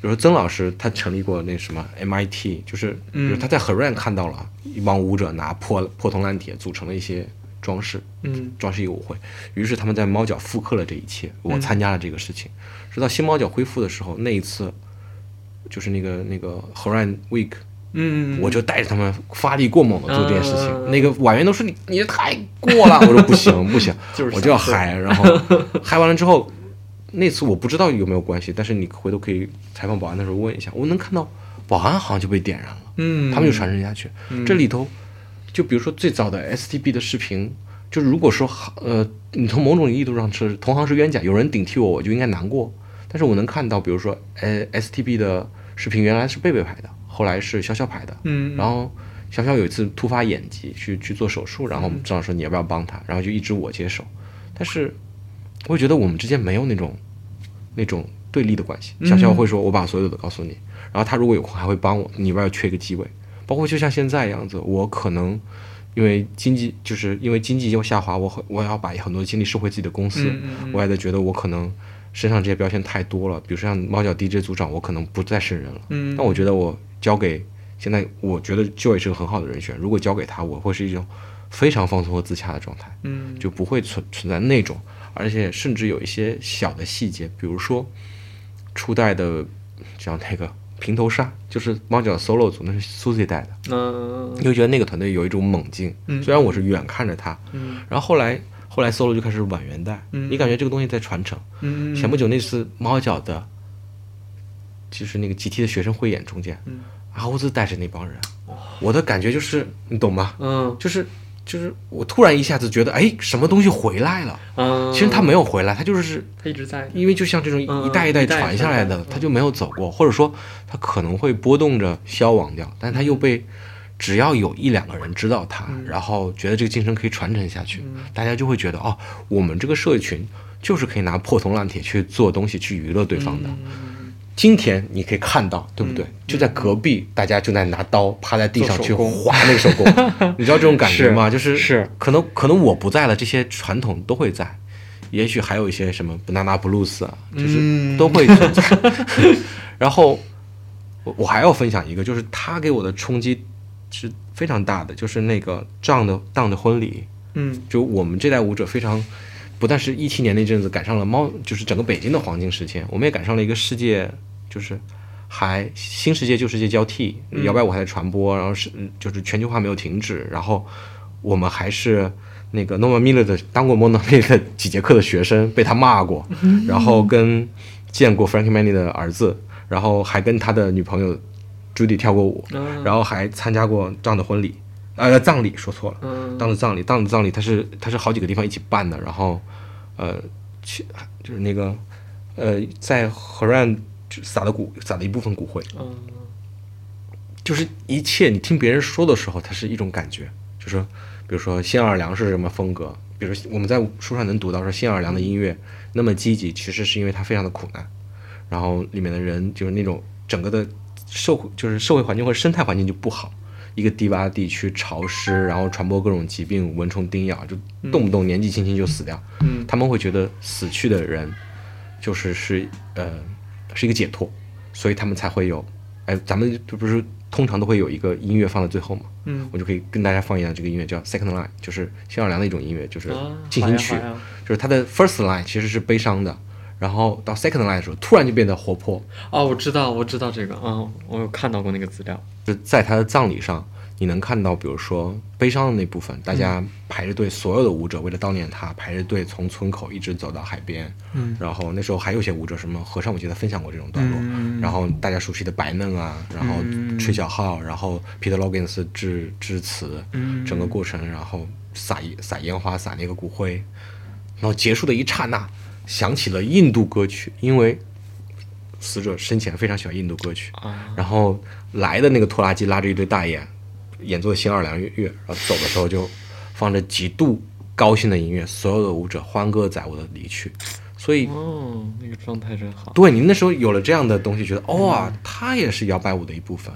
如说曾老师，他成立过那什么 MIT，就是比如他在 Haran 看到了一帮舞者拿破破铜烂铁组成了一些装饰，嗯。装饰一个舞会，于是他们在猫脚复刻了这一切，我参加了这个事情。直到新猫脚恢复的时候，那一次就是那个那个 Haran Week，嗯，我就带着他们发力过猛的做这件事情。嗯那个婉员都说你你这太过了，我说不行 不行，就是我就要嗨。然后 嗨完了之后，那次我不知道有没有关系，但是你回头可以采访保安的时候问一下，我能看到保安好像就被点燃了，嗯，他们就传承下去。这里头，就比如说最早的 STB 的视频。就如果说呃，你从某种意义上是同行是冤家，有人顶替我，我就应该难过。但是我能看到，比如说，呃，STB 的视频原来是贝贝拍的，后来是潇潇拍的，嗯，然后潇潇有一次突发眼疾去去做手术，然后郑老师说你要不要帮他，然后就一直我接手，但是我觉得我们之间没有那种那种对立的关系。潇潇会说我把所有的告诉你，然后他如果有空还会帮我，你外要缺一个机位，包括就像现在一样子，我可能。因为经济就是因为经济又下滑，我我要把很多精力收回自己的公司，我也在觉得我可能身上这些标签太多了，比如说像猫脚 DJ 组长，我可能不再是人了。嗯，那我觉得我交给现在，我觉得 Joy 是个很好的人选。如果交给他，我会是一种非常放松和自洽的状态，嗯，就不会存存在那种，而且甚至有一些小的细节，比如说初代的像那个平头鲨，就是猫脚 solo 组，那是 Susie 带的，嗯你会觉得那个团队有一种猛劲。嗯虽然我是远看着他，嗯然后后来后来 solo 就开始晚元带，嗯你感觉这个东西在传承。嗯，前不久那次猫脚的，就是那个 GT 的学生汇演中间，嗯猴子带着那帮人，我的感觉就是你懂吗？嗯。就是就是我突然一下子觉得，哎，什么东西回来了？嗯，其实他没有回来，他就是他一直在，因为就像这种嗯一代一代传下来的，他就没有走过，或者说他可能会波动着消亡掉，但他又被只要有一两个人知道他，然后觉得这个精神可以传承下去，大家就会觉得哦，我们这个社群就是可以拿破铜烂铁去做东西去娱乐对方的。今天你可以看到，对不对？就在隔壁，大家就在拿刀趴在地上去划那个手工，你知道这种感觉吗？就是是。可能可能我不在了，这些传统都会在，也许还有一些什么 banana blues 啊，就是嗯都会存在。然后我我还要分享一个，就是他给我的冲击是非常大的，就是那个仗的当的婚礼，嗯。就我们这代舞者非常，不但是一七年那阵子赶上了猫，就是整个北京的黄金时间，我们也赶上了一个世界，就是还新世界旧世界交替，摇摆舞还在传播，然后是就是全球化没有停止，然后我们还是那个 Norma Miller 的当过 Norma Miller 的几节课的学生，被他骂过，然后跟见过 Frankie Manny 的儿子，然后还跟他的女朋友 Judy 跳过舞，嗯。然后还参加过这样的婚礼，呃，葬礼说错了。嗯。当的葬礼，当的葬礼，他是他是好几个地方一起办的，然后，呃，去就是那个，呃，在荷兰撒的骨撒了一部分骨灰，嗯。就是一切你听别人说的时候，它是一种感觉，就是比如说新奥尔良是什么风格，比如说我们在书上能读到说新奥尔良的音乐那么积极，其实是因为它非常的苦难，然后里面的人就是那种整个的社会就是社会环境或者生态环境就不好，一个低洼地区潮湿，然后传播各种疾病，蚊虫叮咬，就动不动年纪轻轻就死掉，嗯。他们会觉得死去的人就是是呃是一个解脱，所以他们才会有，哎，咱们这不是通常都会有一个音乐放在最后嘛，嗯，我就可以跟大家放一下这个音乐叫 Second Line，就是新奥尔良的一种音乐，就是啊进行曲，就是它的 First Line 其实是悲伤的，然后到 Second Line 的时候突然就变得活泼，哦，我知道，我知道这个，嗯，我有看到过那个资料，就是在他的葬礼上，你能看到，比如说悲伤的那部分，大家排着队，所有的舞者为了悼念他，排着队从村口一直走到海边。嗯，然后那时候还有些舞者，什么和尚，我记得分享过这种段落。嗯然后大家熟悉的白嫩啊，然后嗯吹小号，然后 Peter Loggins 致致辞，嗯整个过程，然后撒一撒烟花，撒那个骨灰，然后结束的一刹那，响起了印度歌曲，因为死者生前非常喜欢印度歌曲。啊，然后来的那个拖拉机拉着一堆大爷演奏新奥尔良乐，然后走的时候就放着极度高兴的音乐，所有的舞者欢歌载舞的离去。所以，哦，那个状态真好，对你那时候有了这样的东西，觉得哇，它也是摇摆舞的一部分。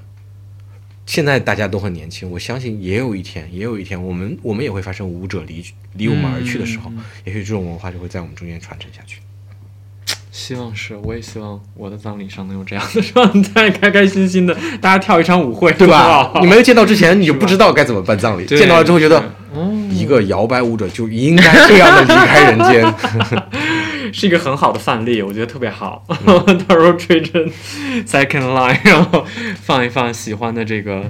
现在大家都很年轻，我相信也有一天，也有一天，我们我们也会发生舞者离离我们而去的时候，也许这种文化就会在我们中间传承下去。希望是，我也希望我的葬礼上能有这样的状态，开开心心的，大家跳一场舞会，对吧？哇你没有见到之前，你就不知道该怎么办葬礼；见到了之后，觉得嗯，一个摇摆舞者就应该这样的离开人间。是一个很好的范例，我觉得特别好。嗯 到时候吹着 second line，然后放一放喜欢的这个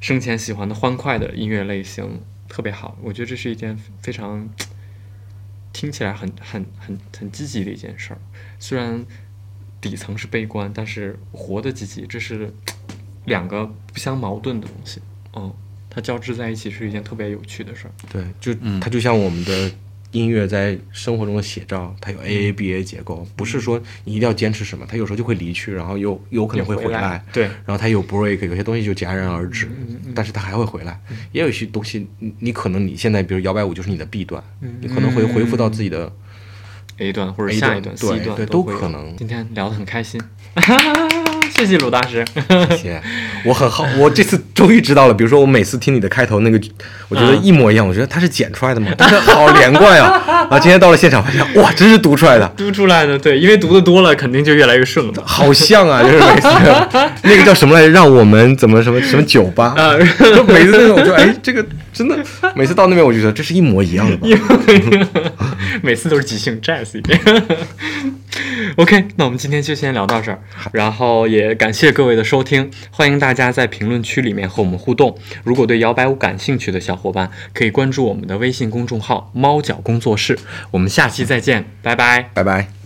生前喜欢的欢快的音乐类型，特别好。我觉得这是一件非常听起来很很很很积极的一件事儿。虽然底层是悲观，但是活得积极，这是两个不相矛盾的东西。嗯，它交织在一起是一件特别有趣的事儿。对，就嗯它就像我们的音乐在生活中的写照，它有 A A B A 结构，不是说你一定要坚持什么，它有时候就会离去，然后又有可能会回来来。对。然后它有 break，有些东西就戛然而止，但是它还会回来。也有一些东西，你你可能你现在比如摇摆舞就是你的 B 段，你可能会恢复到自己的 A 段或者下一段 C 对对都可能。今天聊得很开心，谢谢鲁大师。谢谢。我很好，我这次终于知道了。比如说，我每次听你的开头那个，我觉得一模一样。我觉得它是剪出来的嘛，但是好连贯啊！然 后今天到了现场，发现哇，真是读出来的，读出来的，对，因为读的多了，肯定就越来越顺了。好像啊，就是每次那个叫什么来着？让我们怎么什么什么酒吧？啊，就每次那种，我就哎，这个真的，每次到那边我就觉得这是一模一样的吧。每次都是即兴 jazz 一遍。OK，那我们今天就先聊到这儿，然后也感谢各位的收听，欢迎大家在评论区里面和我们互动。如果对摇摆舞感兴趣的小伙伴，可以关注我们的微信公众号“猫脚工作室”。我们下期再见，拜拜。拜拜。